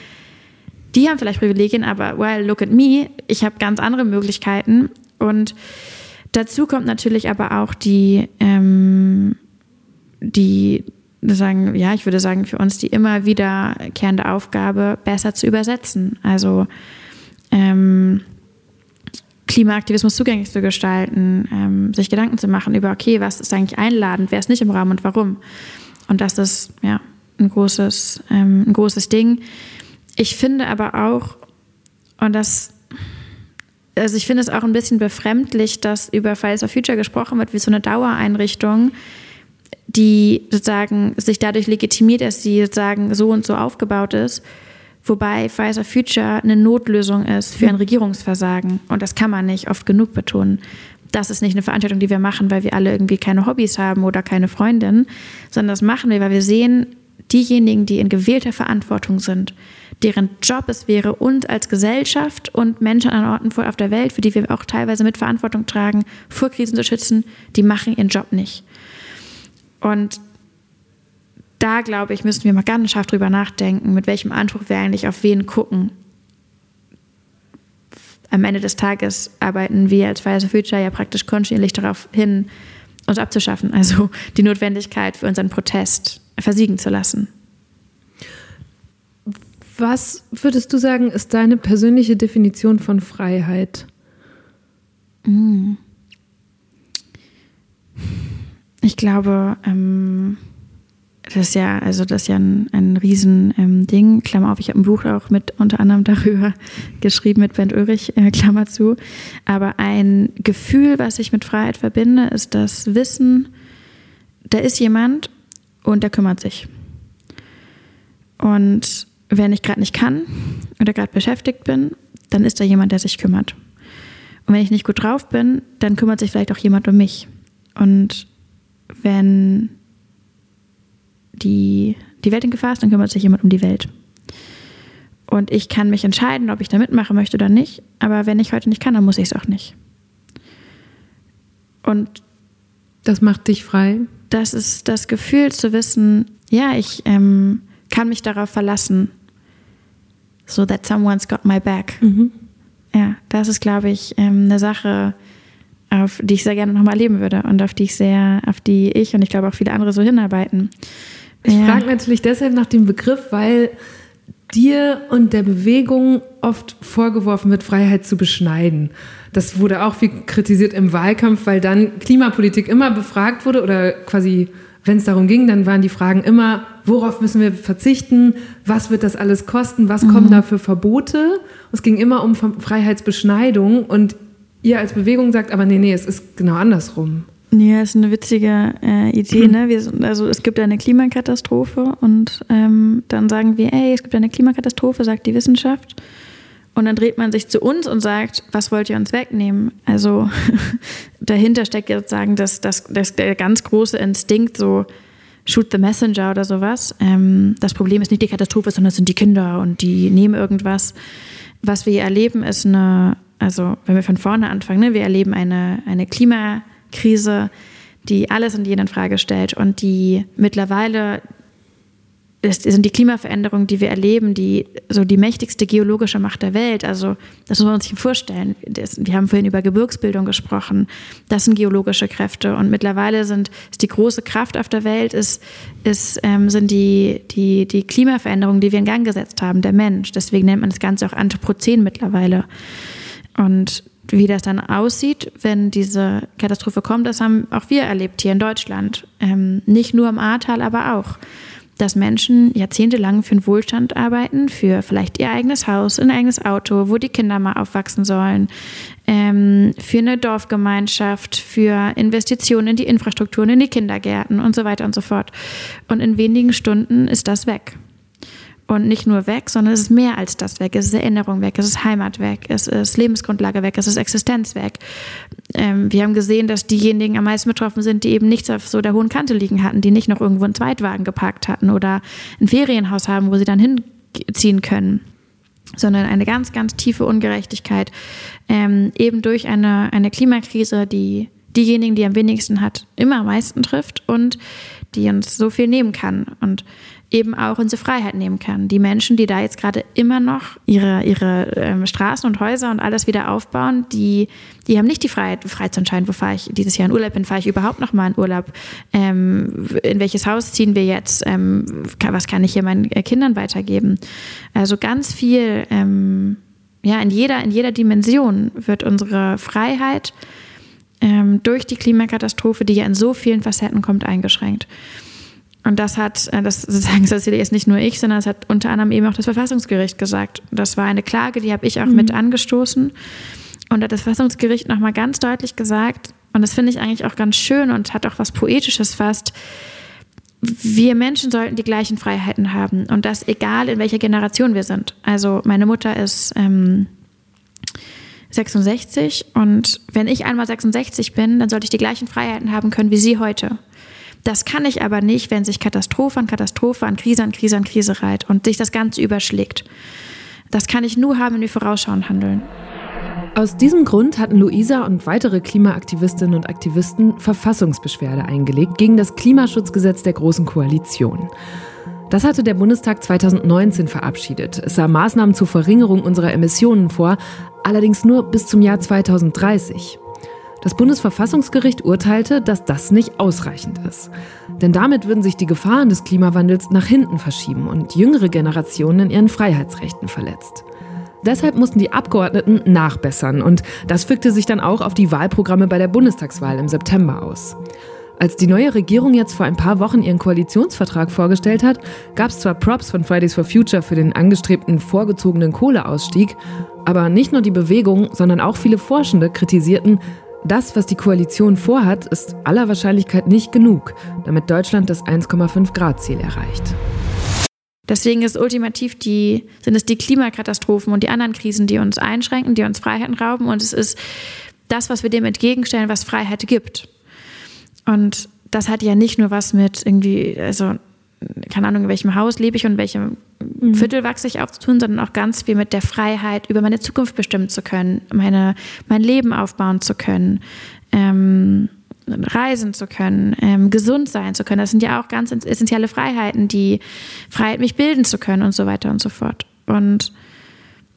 die haben vielleicht Privilegien, aber well, look at me, ich habe ganz andere Möglichkeiten. Und dazu kommt natürlich aber auch die, ähm, die sagen, ja, ich würde sagen, für uns die immer wiederkehrende Aufgabe, besser zu übersetzen. Also ähm, Klimaaktivismus zugänglich zu gestalten, ähm, sich Gedanken zu machen über, okay, was ist eigentlich einladend, wer ist nicht im Raum und warum. Und das ist ja ein großes, ähm, ein großes Ding. Ich finde aber auch, und das, also ich finde es auch ein bisschen befremdlich, dass über Fridays for Future gesprochen wird wie so eine Dauereinrichtung, die sozusagen sich dadurch legitimiert, dass sie sozusagen so und so aufgebaut ist. Wobei for Future eine Notlösung ist für ein Regierungsversagen. Und das kann man nicht oft genug betonen. Das ist nicht eine Veranstaltung, die wir machen, weil wir alle irgendwie keine Hobbys haben oder keine Freundin, sondern das machen wir, weil wir sehen, diejenigen, die in gewählter Verantwortung sind, deren Job es wäre, uns als Gesellschaft und Menschen an Orten auf der Welt, für die wir auch teilweise mit Verantwortung tragen, vor Krisen zu schützen, die machen ihren Job nicht. Und da, glaube ich, müssen wir mal ganz scharf drüber nachdenken, mit welchem Anspruch wir eigentlich auf wen gucken. Am Ende des Tages arbeiten wir als Fridays for Future ja praktisch kontinuierlich darauf hin, uns abzuschaffen, also die Notwendigkeit für unseren Protest versiegen zu lassen. Was würdest du sagen, ist deine persönliche Definition von Freiheit? Mm. Ich glaube, ähm, das ist ja, also das ist ja ein, ein Riesending. Ähm, Klammer auf, ich habe ein Buch auch mit unter anderem darüber geschrieben mit Bernd Ulrich, äh, Klammer zu. Aber ein Gefühl, was ich mit Freiheit verbinde, ist das Wissen, da ist jemand und der kümmert sich. Und wenn ich gerade nicht kann oder gerade beschäftigt bin, dann ist da jemand, der sich kümmert. Und wenn ich nicht gut drauf bin, dann kümmert sich vielleicht auch jemand um mich. Und wenn die, die Welt in Gefahr ist, dann kümmert sich jemand um die Welt. Und ich kann mich entscheiden, ob ich da mitmachen möchte oder nicht. Aber wenn ich heute nicht kann, dann muss ich es auch nicht. Und das macht dich frei. Das ist das Gefühl zu wissen, ja, ich ähm, kann mich darauf verlassen, so that someone's got my back. Mhm. Ja, das ist, glaube ich, ähm, eine Sache, auf die ich sehr gerne nochmal leben würde und auf die ich sehr, auf die ich und ich glaube auch viele andere so hinarbeiten. Ich ja. frage natürlich deshalb nach dem Begriff, weil dir und der Bewegung oft vorgeworfen wird, Freiheit zu beschneiden. Das wurde auch viel kritisiert im Wahlkampf, weil dann Klimapolitik immer befragt wurde oder quasi, wenn es darum ging, dann waren die Fragen immer, worauf müssen wir verzichten, was wird das alles kosten, was mhm. kommen da für Verbote. Es ging immer um Freiheitsbeschneidung und ihr als Bewegung sagt, aber nee, nee, es ist genau andersrum. Ja, ist eine witzige äh, Idee. Ne? Wir, also es gibt eine Klimakatastrophe und ähm, dann sagen wir, ey, es gibt eine Klimakatastrophe, sagt die Wissenschaft. Und dann dreht man sich zu uns und sagt, was wollt ihr uns wegnehmen? Also dahinter steckt jetzt sagen, dass, dass, dass der ganz große Instinkt so shoot the messenger oder sowas. Ähm, das Problem ist nicht die Katastrophe, sondern es sind die Kinder und die nehmen irgendwas. Was wir erleben, ist eine also wenn wir von vorne anfangen, ne, wir erleben eine, eine Klimakrise, die alles und jeden in Frage stellt und die mittlerweile das sind die Klimaveränderungen, die wir erleben, die so die mächtigste geologische Macht der Welt. Also das muss man sich vorstellen. Das, wir haben vorhin über Gebirgsbildung gesprochen. Das sind geologische Kräfte und mittlerweile sind ist die große Kraft auf der Welt ist, ist ähm, sind die die die Klimaveränderungen, die wir in Gang gesetzt haben, der Mensch. Deswegen nennt man das Ganze auch Anthropozän mittlerweile. Und wie das dann aussieht, wenn diese Katastrophe kommt, das haben auch wir erlebt hier in Deutschland. Ähm, nicht nur im Ahrtal, aber auch. Dass Menschen jahrzehntelang für den Wohlstand arbeiten, für vielleicht ihr eigenes Haus, ein eigenes Auto, wo die Kinder mal aufwachsen sollen, ähm, für eine Dorfgemeinschaft, für Investitionen in die Infrastrukturen, in die Kindergärten und so weiter und so fort. Und in wenigen Stunden ist das weg. Und nicht nur weg, sondern es ist mehr als das weg. Es ist Erinnerung weg, es ist Heimat weg, es ist Lebensgrundlage weg, es ist Existenz weg. Ähm, wir haben gesehen, dass diejenigen am meisten betroffen sind, die eben nichts auf so der hohen Kante liegen hatten, die nicht noch irgendwo einen Zweitwagen geparkt hatten oder ein Ferienhaus haben, wo sie dann hinziehen können sondern eine ganz, ganz tiefe Ungerechtigkeit, ähm, eben durch eine, eine Klimakrise, die diejenigen, die am wenigsten hat, immer am meisten trifft und die uns so viel nehmen kann. Und eben auch unsere Freiheit nehmen kann. Die Menschen, die da jetzt gerade immer noch ihre, ihre ähm, Straßen und Häuser und alles wieder aufbauen, die, die haben nicht die Freiheit, frei zu entscheiden, wo fahre ich dieses Jahr in Urlaub bin, fahre ich überhaupt noch mal in Urlaub, ähm, in welches Haus ziehen wir jetzt, ähm, was kann ich hier meinen äh, Kindern weitergeben. Also ganz viel, ähm, ja, in jeder, in jeder Dimension wird unsere Freiheit ähm, durch die Klimakatastrophe, die ja in so vielen Facetten kommt, eingeschränkt. Und das hat, äh, das sozusagen das erzähle jetzt nicht nur ich, sondern es hat unter anderem eben auch das Verfassungsgericht gesagt. Das war eine Klage, die habe ich auch mhm. mit angestoßen. Und hat das Verfassungsgericht nochmal ganz deutlich gesagt, und das finde ich eigentlich auch ganz schön und hat auch was Poetisches fast, wir Menschen sollten die gleichen Freiheiten haben. Und das egal, in welcher Generation wir sind. Also meine Mutter ist ähm, 66 und wenn ich einmal 66 bin, dann sollte ich die gleichen Freiheiten haben können wie sie heute. Das kann ich aber nicht, wenn sich Katastrophe an Katastrophe an Krise an Krise an Krise reiht und sich das Ganze überschlägt. Das kann ich nur haben, wenn wir vorausschauend handeln. Aus diesem Grund hatten Luisa und weitere Klimaaktivistinnen und Aktivisten Verfassungsbeschwerde eingelegt gegen das Klimaschutzgesetz der Großen Koalition. Das hatte der Bundestag 2019 verabschiedet. Es sah Maßnahmen zur Verringerung unserer Emissionen vor, allerdings nur bis zum Jahr 2030. Das Bundesverfassungsgericht urteilte, dass das nicht ausreichend ist. Denn damit würden sich die Gefahren des Klimawandels nach hinten verschieben und jüngere Generationen in ihren Freiheitsrechten verletzt. Deshalb mussten die Abgeordneten nachbessern und das fügte sich dann auch auf die Wahlprogramme bei der Bundestagswahl im September aus. Als die neue Regierung jetzt vor ein paar Wochen ihren Koalitionsvertrag vorgestellt hat, gab es zwar Props von Fridays for Future für den angestrebten vorgezogenen Kohleausstieg, aber nicht nur die Bewegung, sondern auch viele Forschende kritisierten, das, was die Koalition vorhat, ist aller Wahrscheinlichkeit nicht genug, damit Deutschland das 1,5 Grad Ziel erreicht. Deswegen ist ultimativ die, sind es die Klimakatastrophen und die anderen Krisen, die uns einschränken, die uns Freiheiten rauben. Und es ist das, was wir dem entgegenstellen, was Freiheit gibt. Und das hat ja nicht nur was mit irgendwie, also keine Ahnung, in welchem Haus lebe ich und in welchem mhm. Viertel wachse ich auf zu tun, sondern auch ganz viel mit der Freiheit, über meine Zukunft bestimmen zu können, meine, mein Leben aufbauen zu können, ähm, reisen zu können, ähm, gesund sein zu können. Das sind ja auch ganz essentielle Freiheiten, die Freiheit, mich bilden zu können und so weiter und so fort. Und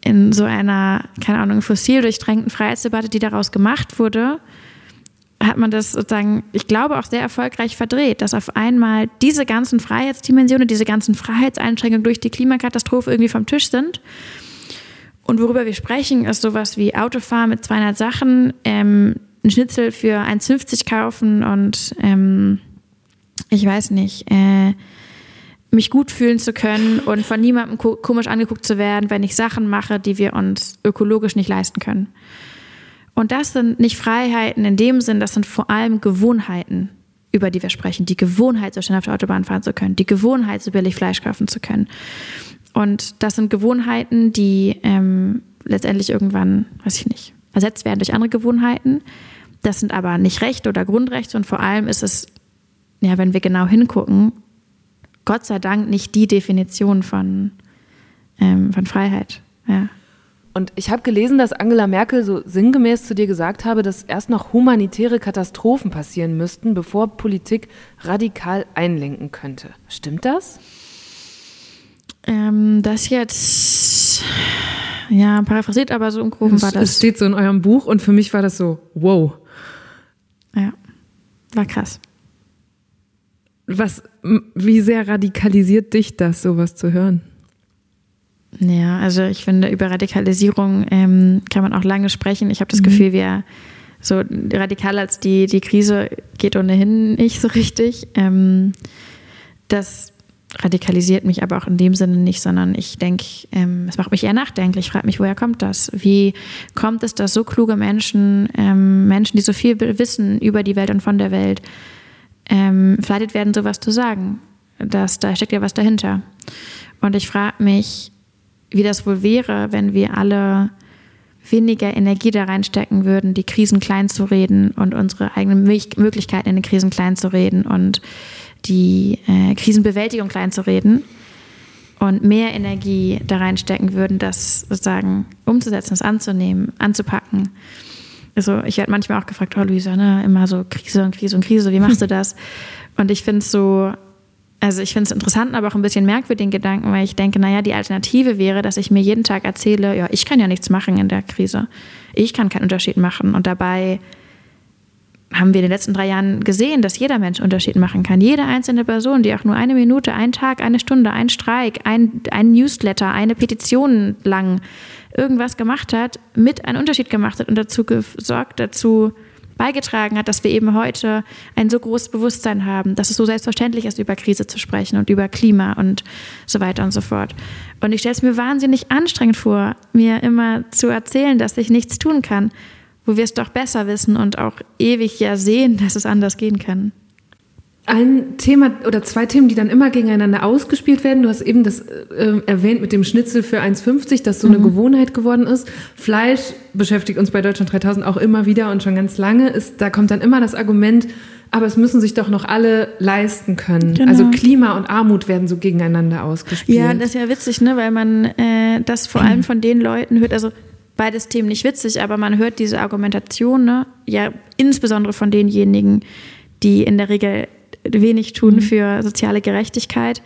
in so einer, keine Ahnung, fossil durchdrängten Freiheitsdebatte, die daraus gemacht wurde, hat man das sozusagen, ich glaube, auch sehr erfolgreich verdreht, dass auf einmal diese ganzen Freiheitsdimensionen, diese ganzen Freiheitseinschränkungen durch die Klimakatastrophe irgendwie vom Tisch sind. Und worüber wir sprechen, ist sowas wie Autofahren mit 200 Sachen, ähm, ein Schnitzel für 1,50 kaufen und ähm, ich weiß nicht, äh, mich gut fühlen zu können und von niemandem komisch angeguckt zu werden, wenn ich Sachen mache, die wir uns ökologisch nicht leisten können. Und das sind nicht Freiheiten in dem Sinn, das sind vor allem Gewohnheiten, über die wir sprechen. Die Gewohnheit, so schnell auf der Autobahn fahren zu können, die Gewohnheit, so billig Fleisch kaufen zu können. Und das sind Gewohnheiten, die ähm, letztendlich irgendwann, weiß ich nicht, ersetzt werden durch andere Gewohnheiten. Das sind aber nicht Rechte oder Grundrechte und vor allem ist es, ja, wenn wir genau hingucken, Gott sei Dank nicht die Definition von, ähm, von Freiheit. Ja. Und ich habe gelesen, dass Angela Merkel so sinngemäß zu dir gesagt habe, dass erst noch humanitäre Katastrophen passieren müssten, bevor Politik radikal einlenken könnte. Stimmt das? Ähm, das jetzt, ja, paraphrasiert, aber so im Groben war das. Es steht so in eurem Buch und für mich war das so, wow. Ja, war krass. Was, wie sehr radikalisiert dich das, sowas zu hören? Ja, also ich finde, über Radikalisierung ähm, kann man auch lange sprechen. Ich habe das mhm. Gefühl, wir so radikal als die, die Krise geht ohnehin nicht so richtig. Ähm, das radikalisiert mich aber auch in dem Sinne nicht, sondern ich denke, ähm, es macht mich eher nachdenklich. Ich frage mich, woher kommt das? Wie kommt es, dass so kluge Menschen, ähm, Menschen, die so viel wissen über die Welt und von der Welt, ähm, verleitet werden, sowas zu sagen? Das, da steckt ja was dahinter. Und ich frage mich, wie das wohl wäre, wenn wir alle weniger Energie da reinstecken würden, die Krisen klein zu reden und unsere eigenen Möglichkeiten in den Krisen klein zu reden und die äh, Krisenbewältigung klein zu reden und mehr Energie da reinstecken würden, das sozusagen umzusetzen, das anzunehmen, anzupacken. Also ich werde manchmal auch gefragt, oh Luisa, ne, immer so Krise und Krise und Krise, wie machst du das? Und ich finde es so, also ich finde es interessant, aber auch ein bisschen merkwürdigen Gedanken, weil ich denke, naja, die Alternative wäre, dass ich mir jeden Tag erzähle, ja, ich kann ja nichts machen in der Krise. Ich kann keinen Unterschied machen. Und dabei haben wir in den letzten drei Jahren gesehen, dass jeder Mensch Unterschied machen kann. Jede einzelne Person, die auch nur eine Minute, einen Tag, eine Stunde, ein Streik, ein, ein Newsletter, eine Petition lang irgendwas gemacht hat, mit einen Unterschied gemacht hat und dazu gesorgt, dazu beigetragen hat, dass wir eben heute ein so großes Bewusstsein haben, dass es so selbstverständlich ist, über Krise zu sprechen und über Klima und so weiter und so fort. Und ich stelle es mir wahnsinnig anstrengend vor, mir immer zu erzählen, dass ich nichts tun kann, wo wir es doch besser wissen und auch ewig ja sehen, dass es anders gehen kann ein Thema oder zwei Themen, die dann immer gegeneinander ausgespielt werden. Du hast eben das äh, erwähnt mit dem Schnitzel für 1,50, das so mhm. eine Gewohnheit geworden ist. Fleisch beschäftigt uns bei Deutschland 3000 auch immer wieder und schon ganz lange. Ist, da kommt dann immer das Argument, aber es müssen sich doch noch alle leisten können. Genau. Also Klima und Armut werden so gegeneinander ausgespielt. Ja, das ist ja witzig, ne? weil man äh, das vor allem von den Leuten hört. Also beides Themen nicht witzig, aber man hört diese Argumentation, ne? ja insbesondere von denjenigen, die in der Regel wenig tun mhm. für soziale Gerechtigkeit.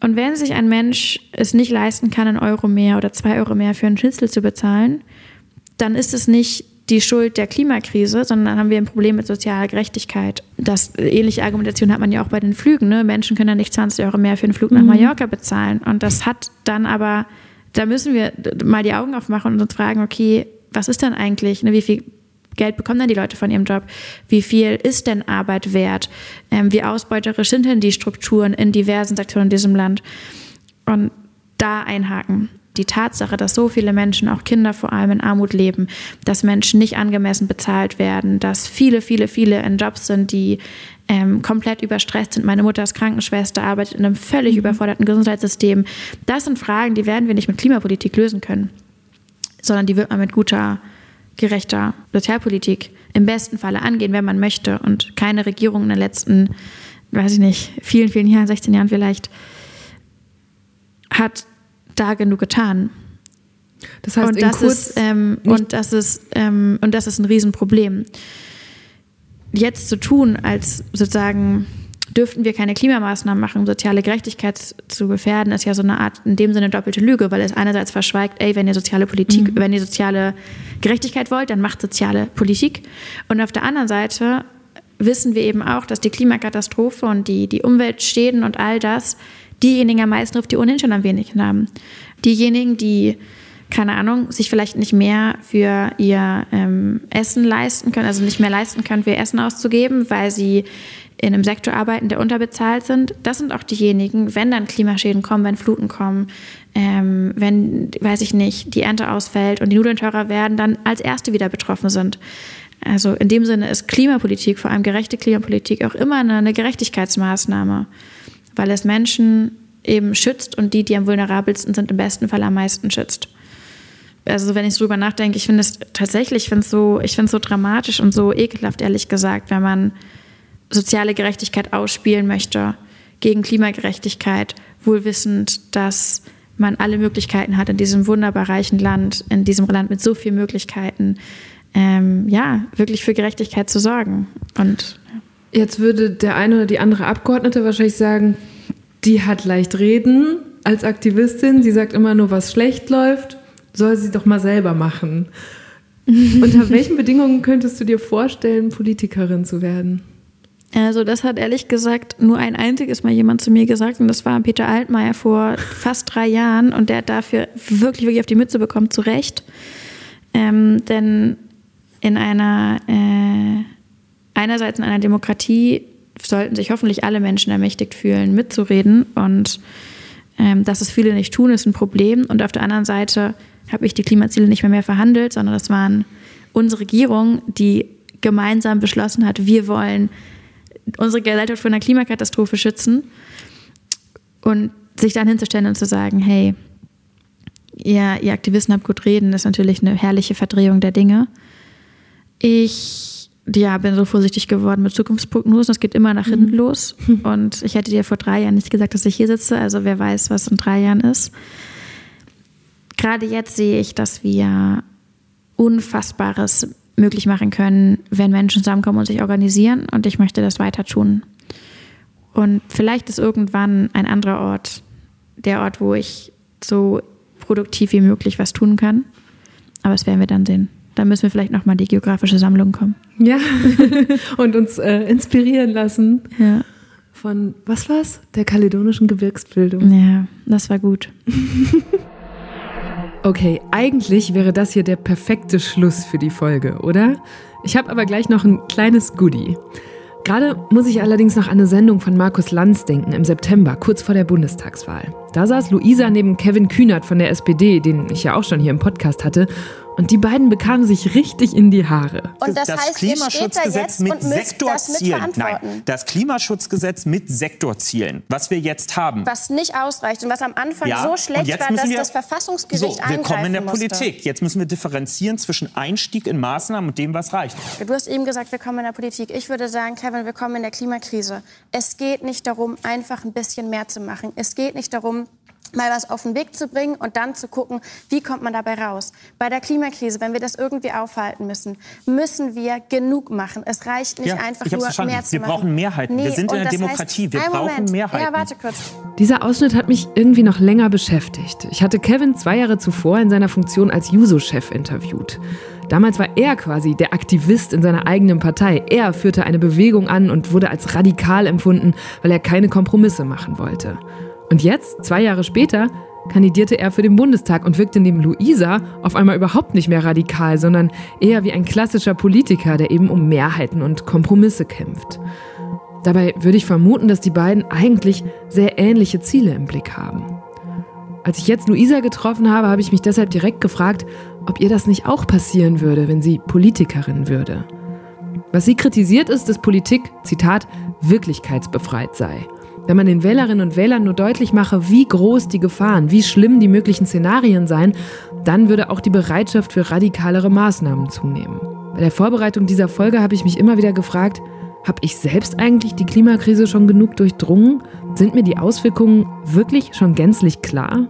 Und wenn sich ein Mensch es nicht leisten kann, einen Euro mehr oder zwei Euro mehr für einen Schnitzel zu bezahlen, dann ist es nicht die Schuld der Klimakrise, sondern dann haben wir ein Problem mit sozialer Gerechtigkeit. Das ähnliche Argumentation hat man ja auch bei den Flügen. Ne? Menschen können ja nicht 20 Euro mehr für einen Flug nach mhm. Mallorca bezahlen. Und das hat dann aber, da müssen wir mal die Augen aufmachen und uns fragen, okay, was ist denn eigentlich, ne? wie viel Geld bekommen denn die Leute von ihrem Job? Wie viel ist denn Arbeit wert? Ähm, wie ausbeuterisch sind denn die Strukturen in diversen Sektoren in diesem Land? Und da einhaken. Die Tatsache, dass so viele Menschen, auch Kinder vor allem in Armut leben, dass Menschen nicht angemessen bezahlt werden, dass viele, viele, viele in Jobs sind, die ähm, komplett überstresst sind. Meine Mutter ist Krankenschwester, arbeitet in einem völlig mhm. überforderten Gesundheitssystem. Das sind Fragen, die werden wir nicht mit Klimapolitik lösen können, sondern die wird man mit guter gerechter Sozialpolitik im besten Falle angehen, wenn man möchte und keine Regierung in den letzten, weiß ich nicht, vielen, vielen Jahren, 16 Jahren vielleicht, hat da genug getan. Das heißt, und das ist ähm, und das ist ähm, und das ist ein Riesenproblem. Jetzt zu tun, als sozusagen dürften wir keine Klimamaßnahmen machen, um soziale Gerechtigkeit zu gefährden, ist ja so eine Art, in dem Sinne doppelte Lüge, weil es einerseits verschweigt, ey, wenn ihr soziale Politik, mhm. wenn ihr soziale Gerechtigkeit wollt, dann macht soziale Politik. Und auf der anderen Seite wissen wir eben auch, dass die Klimakatastrophe und die, die Umweltschäden und all das diejenigen am meisten trifft, die ohnehin schon am wenigsten haben. Diejenigen, die keine Ahnung, sich vielleicht nicht mehr für ihr ähm, Essen leisten können, also nicht mehr leisten können, für ihr Essen auszugeben, weil sie in einem Sektor arbeiten, der unterbezahlt sind, das sind auch diejenigen, wenn dann Klimaschäden kommen, wenn Fluten kommen, ähm, wenn, weiß ich nicht, die Ernte ausfällt und die Nudeln teurer werden, dann als Erste wieder betroffen sind. Also in dem Sinne ist Klimapolitik, vor allem gerechte Klimapolitik, auch immer eine, eine Gerechtigkeitsmaßnahme, weil es Menschen eben schützt und die, die am vulnerabelsten sind, im besten Fall am meisten schützt. Also wenn ich drüber nachdenke, ich finde es tatsächlich, ich finde es so, ich finde es so dramatisch und so ekelhaft, ehrlich gesagt, wenn man soziale Gerechtigkeit ausspielen möchte gegen Klimagerechtigkeit, wohl wissend, dass man alle Möglichkeiten hat in diesem wunderbar reichen Land, in diesem Land mit so vielen Möglichkeiten, ähm, ja, wirklich für Gerechtigkeit zu sorgen. Und ja. jetzt würde der eine oder die andere Abgeordnete wahrscheinlich sagen, die hat leicht reden als Aktivistin, sie sagt immer nur, was schlecht läuft, soll sie doch mal selber machen. Unter welchen Bedingungen könntest du dir vorstellen, Politikerin zu werden? Also das hat ehrlich gesagt nur ein einziges Mal jemand zu mir gesagt und das war Peter Altmaier vor fast drei Jahren und der hat dafür wirklich, wirklich auf die Mütze bekommen, zu Recht. Ähm, denn in einer, äh, einerseits in einer Demokratie sollten sich hoffentlich alle Menschen ermächtigt fühlen, mitzureden und ähm, dass es viele nicht tun, ist ein Problem. Und auf der anderen Seite habe ich die Klimaziele nicht mehr, mehr verhandelt, sondern das waren unsere Regierung, die gemeinsam beschlossen hat, wir wollen unsere Gesellschaft vor einer Klimakatastrophe schützen und sich dann hinzustellen und zu sagen, hey, ihr, ihr Aktivisten habt gut reden, ist natürlich eine herrliche Verdrehung der Dinge. Ich ja, bin so vorsichtig geworden mit Zukunftsprognosen. Es geht immer nach hinten mhm. los. Und ich hätte dir vor drei Jahren nicht gesagt, dass ich hier sitze. Also wer weiß, was in drei Jahren ist. Gerade jetzt sehe ich, dass wir Unfassbares möglich machen können, wenn Menschen zusammenkommen und sich organisieren. Und ich möchte das weiter tun. Und vielleicht ist irgendwann ein anderer Ort der Ort, wo ich so produktiv wie möglich was tun kann. Aber das werden wir dann sehen. Da müssen wir vielleicht nochmal die geografische Sammlung kommen. Ja, und uns äh, inspirieren lassen. Ja. Von, was war's? Der kaledonischen Gebirgsbildung. Ja, das war gut. okay, eigentlich wäre das hier der perfekte Schluss für die Folge, oder? Ich habe aber gleich noch ein kleines Goodie. Gerade muss ich allerdings noch an eine Sendung von Markus Lanz denken im September, kurz vor der Bundestagswahl. Da saß Luisa neben Kevin Kühnert von der SPD, den ich ja auch schon hier im Podcast hatte, und die beiden bekamen sich richtig in die Haare. Und das, das heißt, Klimaschutzgesetz mit Sektorzielen. Nein, das Klimaschutzgesetz mit Sektorzielen, was wir jetzt haben. Was nicht ausreicht und was am Anfang ja, so schlecht war, dass wir, das Verfassungsgericht so, Wir kommen in der musste. Politik. Jetzt müssen wir differenzieren zwischen Einstieg in Maßnahmen und dem, was reicht. Du hast eben gesagt, wir kommen in der Politik. Ich würde sagen, Kevin, wir kommen in der Klimakrise. Es geht nicht darum, einfach ein bisschen mehr zu machen. Es geht nicht darum, mal was auf den Weg zu bringen und dann zu gucken, wie kommt man dabei raus. Bei der Klimakrise, wenn wir das irgendwie aufhalten müssen, müssen wir genug machen. Es reicht nicht ja, einfach nur verstanden. mehr zu wir machen. Wir brauchen Mehrheiten. Nee, wir sind in der Demokratie. Heißt, wir brauchen Moment. Mehrheiten. Ja, warte kurz. Dieser Ausschnitt hat mich irgendwie noch länger beschäftigt. Ich hatte Kevin zwei Jahre zuvor in seiner Funktion als Juso-Chef interviewt. Damals war er quasi der Aktivist in seiner eigenen Partei. Er führte eine Bewegung an und wurde als radikal empfunden, weil er keine Kompromisse machen wollte. Und jetzt, zwei Jahre später, kandidierte er für den Bundestag und wirkte neben Luisa auf einmal überhaupt nicht mehr radikal, sondern eher wie ein klassischer Politiker, der eben um Mehrheiten und Kompromisse kämpft. Dabei würde ich vermuten, dass die beiden eigentlich sehr ähnliche Ziele im Blick haben. Als ich jetzt Luisa getroffen habe, habe ich mich deshalb direkt gefragt, ob ihr das nicht auch passieren würde, wenn sie Politikerin würde. Was sie kritisiert ist, dass Politik, Zitat, wirklichkeitsbefreit sei. Wenn man den Wählerinnen und Wählern nur deutlich mache, wie groß die Gefahren, wie schlimm die möglichen Szenarien seien, dann würde auch die Bereitschaft für radikalere Maßnahmen zunehmen. Bei der Vorbereitung dieser Folge habe ich mich immer wieder gefragt, habe ich selbst eigentlich die Klimakrise schon genug durchdrungen? Sind mir die Auswirkungen wirklich schon gänzlich klar?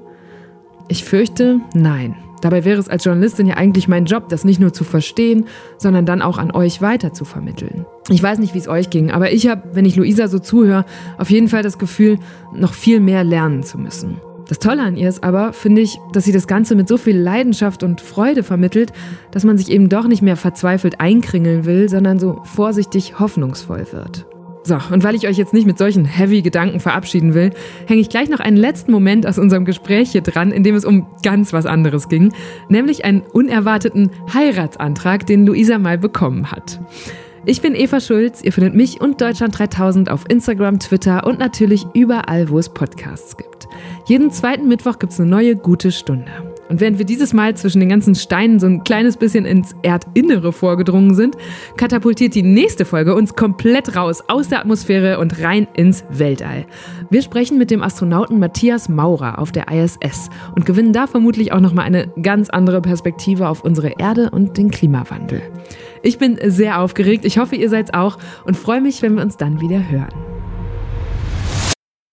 Ich fürchte, nein. Dabei wäre es als Journalistin ja eigentlich mein Job, das nicht nur zu verstehen, sondern dann auch an euch weiter zu vermitteln. Ich weiß nicht, wie es euch ging, aber ich habe, wenn ich Luisa so zuhöre, auf jeden Fall das Gefühl, noch viel mehr lernen zu müssen. Das Tolle an ihr ist aber, finde ich, dass sie das Ganze mit so viel Leidenschaft und Freude vermittelt, dass man sich eben doch nicht mehr verzweifelt einkringeln will, sondern so vorsichtig hoffnungsvoll wird. So, und weil ich euch jetzt nicht mit solchen heavy Gedanken verabschieden will, hänge ich gleich noch einen letzten Moment aus unserem Gespräch hier dran, in dem es um ganz was anderes ging, nämlich einen unerwarteten Heiratsantrag, den Luisa mal bekommen hat. Ich bin Eva Schulz, ihr findet mich und Deutschland 3000 auf Instagram, Twitter und natürlich überall, wo es Podcasts gibt. Jeden zweiten Mittwoch gibt es eine neue gute Stunde. Und während wir dieses Mal zwischen den ganzen Steinen so ein kleines bisschen ins Erdinnere vorgedrungen sind, katapultiert die nächste Folge uns komplett raus aus der Atmosphäre und rein ins Weltall. Wir sprechen mit dem Astronauten Matthias Maurer auf der ISS und gewinnen da vermutlich auch nochmal eine ganz andere Perspektive auf unsere Erde und den Klimawandel. Ich bin sehr aufgeregt, ich hoffe, ihr seid auch und freue mich, wenn wir uns dann wieder hören.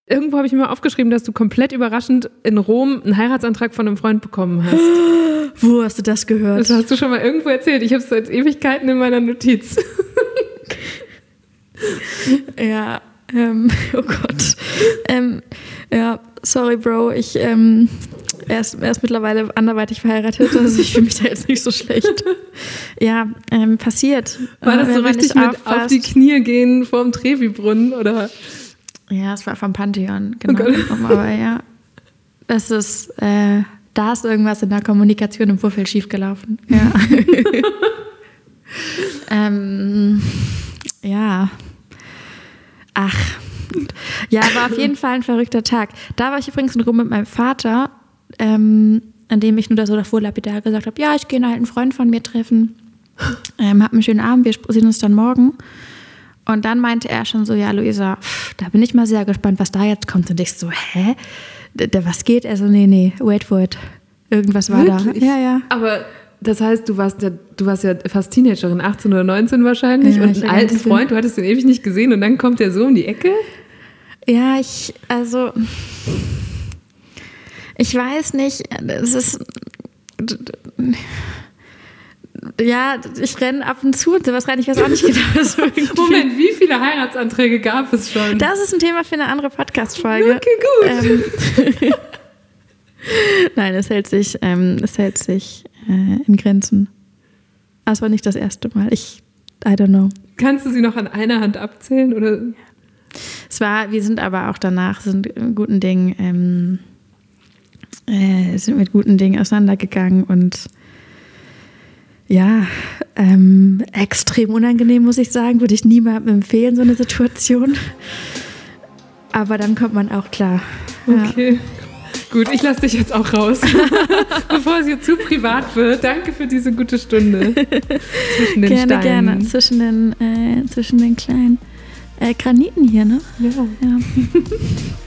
Irgendwo habe ich mir mal aufgeschrieben, dass du komplett überraschend in Rom einen Heiratsantrag von einem Freund bekommen hast. Wo hast du das gehört? Das hast du schon mal irgendwo erzählt. Ich habe es seit Ewigkeiten in meiner Notiz. ja, ähm, oh Gott. Ähm, ja, sorry, Bro. Ich, ähm, er ist, er ist mittlerweile anderweitig verheiratet, also ich fühle mich da jetzt nicht so schlecht. Ja, ähm, passiert. War das so richtig mit auf die Knie gehen vorm Trevi-Brunnen, oder? Ja, es war vom Pantheon, genau. Oh Aber ja, es ist, äh, da ist irgendwas in der Kommunikation im Vorfeld schiefgelaufen. Ja. ähm, ja. Ach. Ja, war auf jeden Fall ein verrückter Tag. Da war ich übrigens in Rom mit meinem Vater, ähm, an dem ich nur da so davor lapidar gesagt habe, ja, ich gehe einen Freund von mir treffen. Ähm, hab einen schönen Abend, wir sehen uns dann morgen. Und dann meinte er schon so, ja, Luisa, da bin ich mal sehr gespannt, was da jetzt kommt. Und ich so, hä? der, was geht? Also, nee, nee, wait for it. Irgendwas war Wirklich? da. Ja, ja. Aber das heißt, du warst ja, du warst ja fast Teenagerin, 18 oder 19 wahrscheinlich, ja, und einen alten Freund, du hattest den ewig nicht gesehen und dann kommt der so um die Ecke? Ja, ich, also, ich weiß nicht, es ist, ja, ich renne ab und zu und sowas rein. Ich weiß auch nicht genau. Was Moment, wie viele Heiratsanträge gab es schon? Das ist ein Thema für eine andere Podcast-Folge. Okay, gut. Ähm, Nein, es hält sich, ähm, es hält sich äh, in Grenzen. Aber es war nicht das erste Mal. Ich, I don't know. Kannst du sie noch an einer Hand abzählen? Oder? Es war, wir sind aber auch danach, sind guten Dingen, ähm, äh, sind mit guten Dingen auseinandergegangen und ja, ähm, extrem unangenehm, muss ich sagen. Würde ich niemandem empfehlen, so eine Situation. Aber dann kommt man auch klar. Okay. Ja. Gut, ich lasse dich jetzt auch raus, bevor es hier zu privat wird. Danke für diese gute Stunde zwischen den gerne, Steinen. Gerne, zwischen den, äh, zwischen den kleinen äh, Graniten hier, ne? Ja. ja.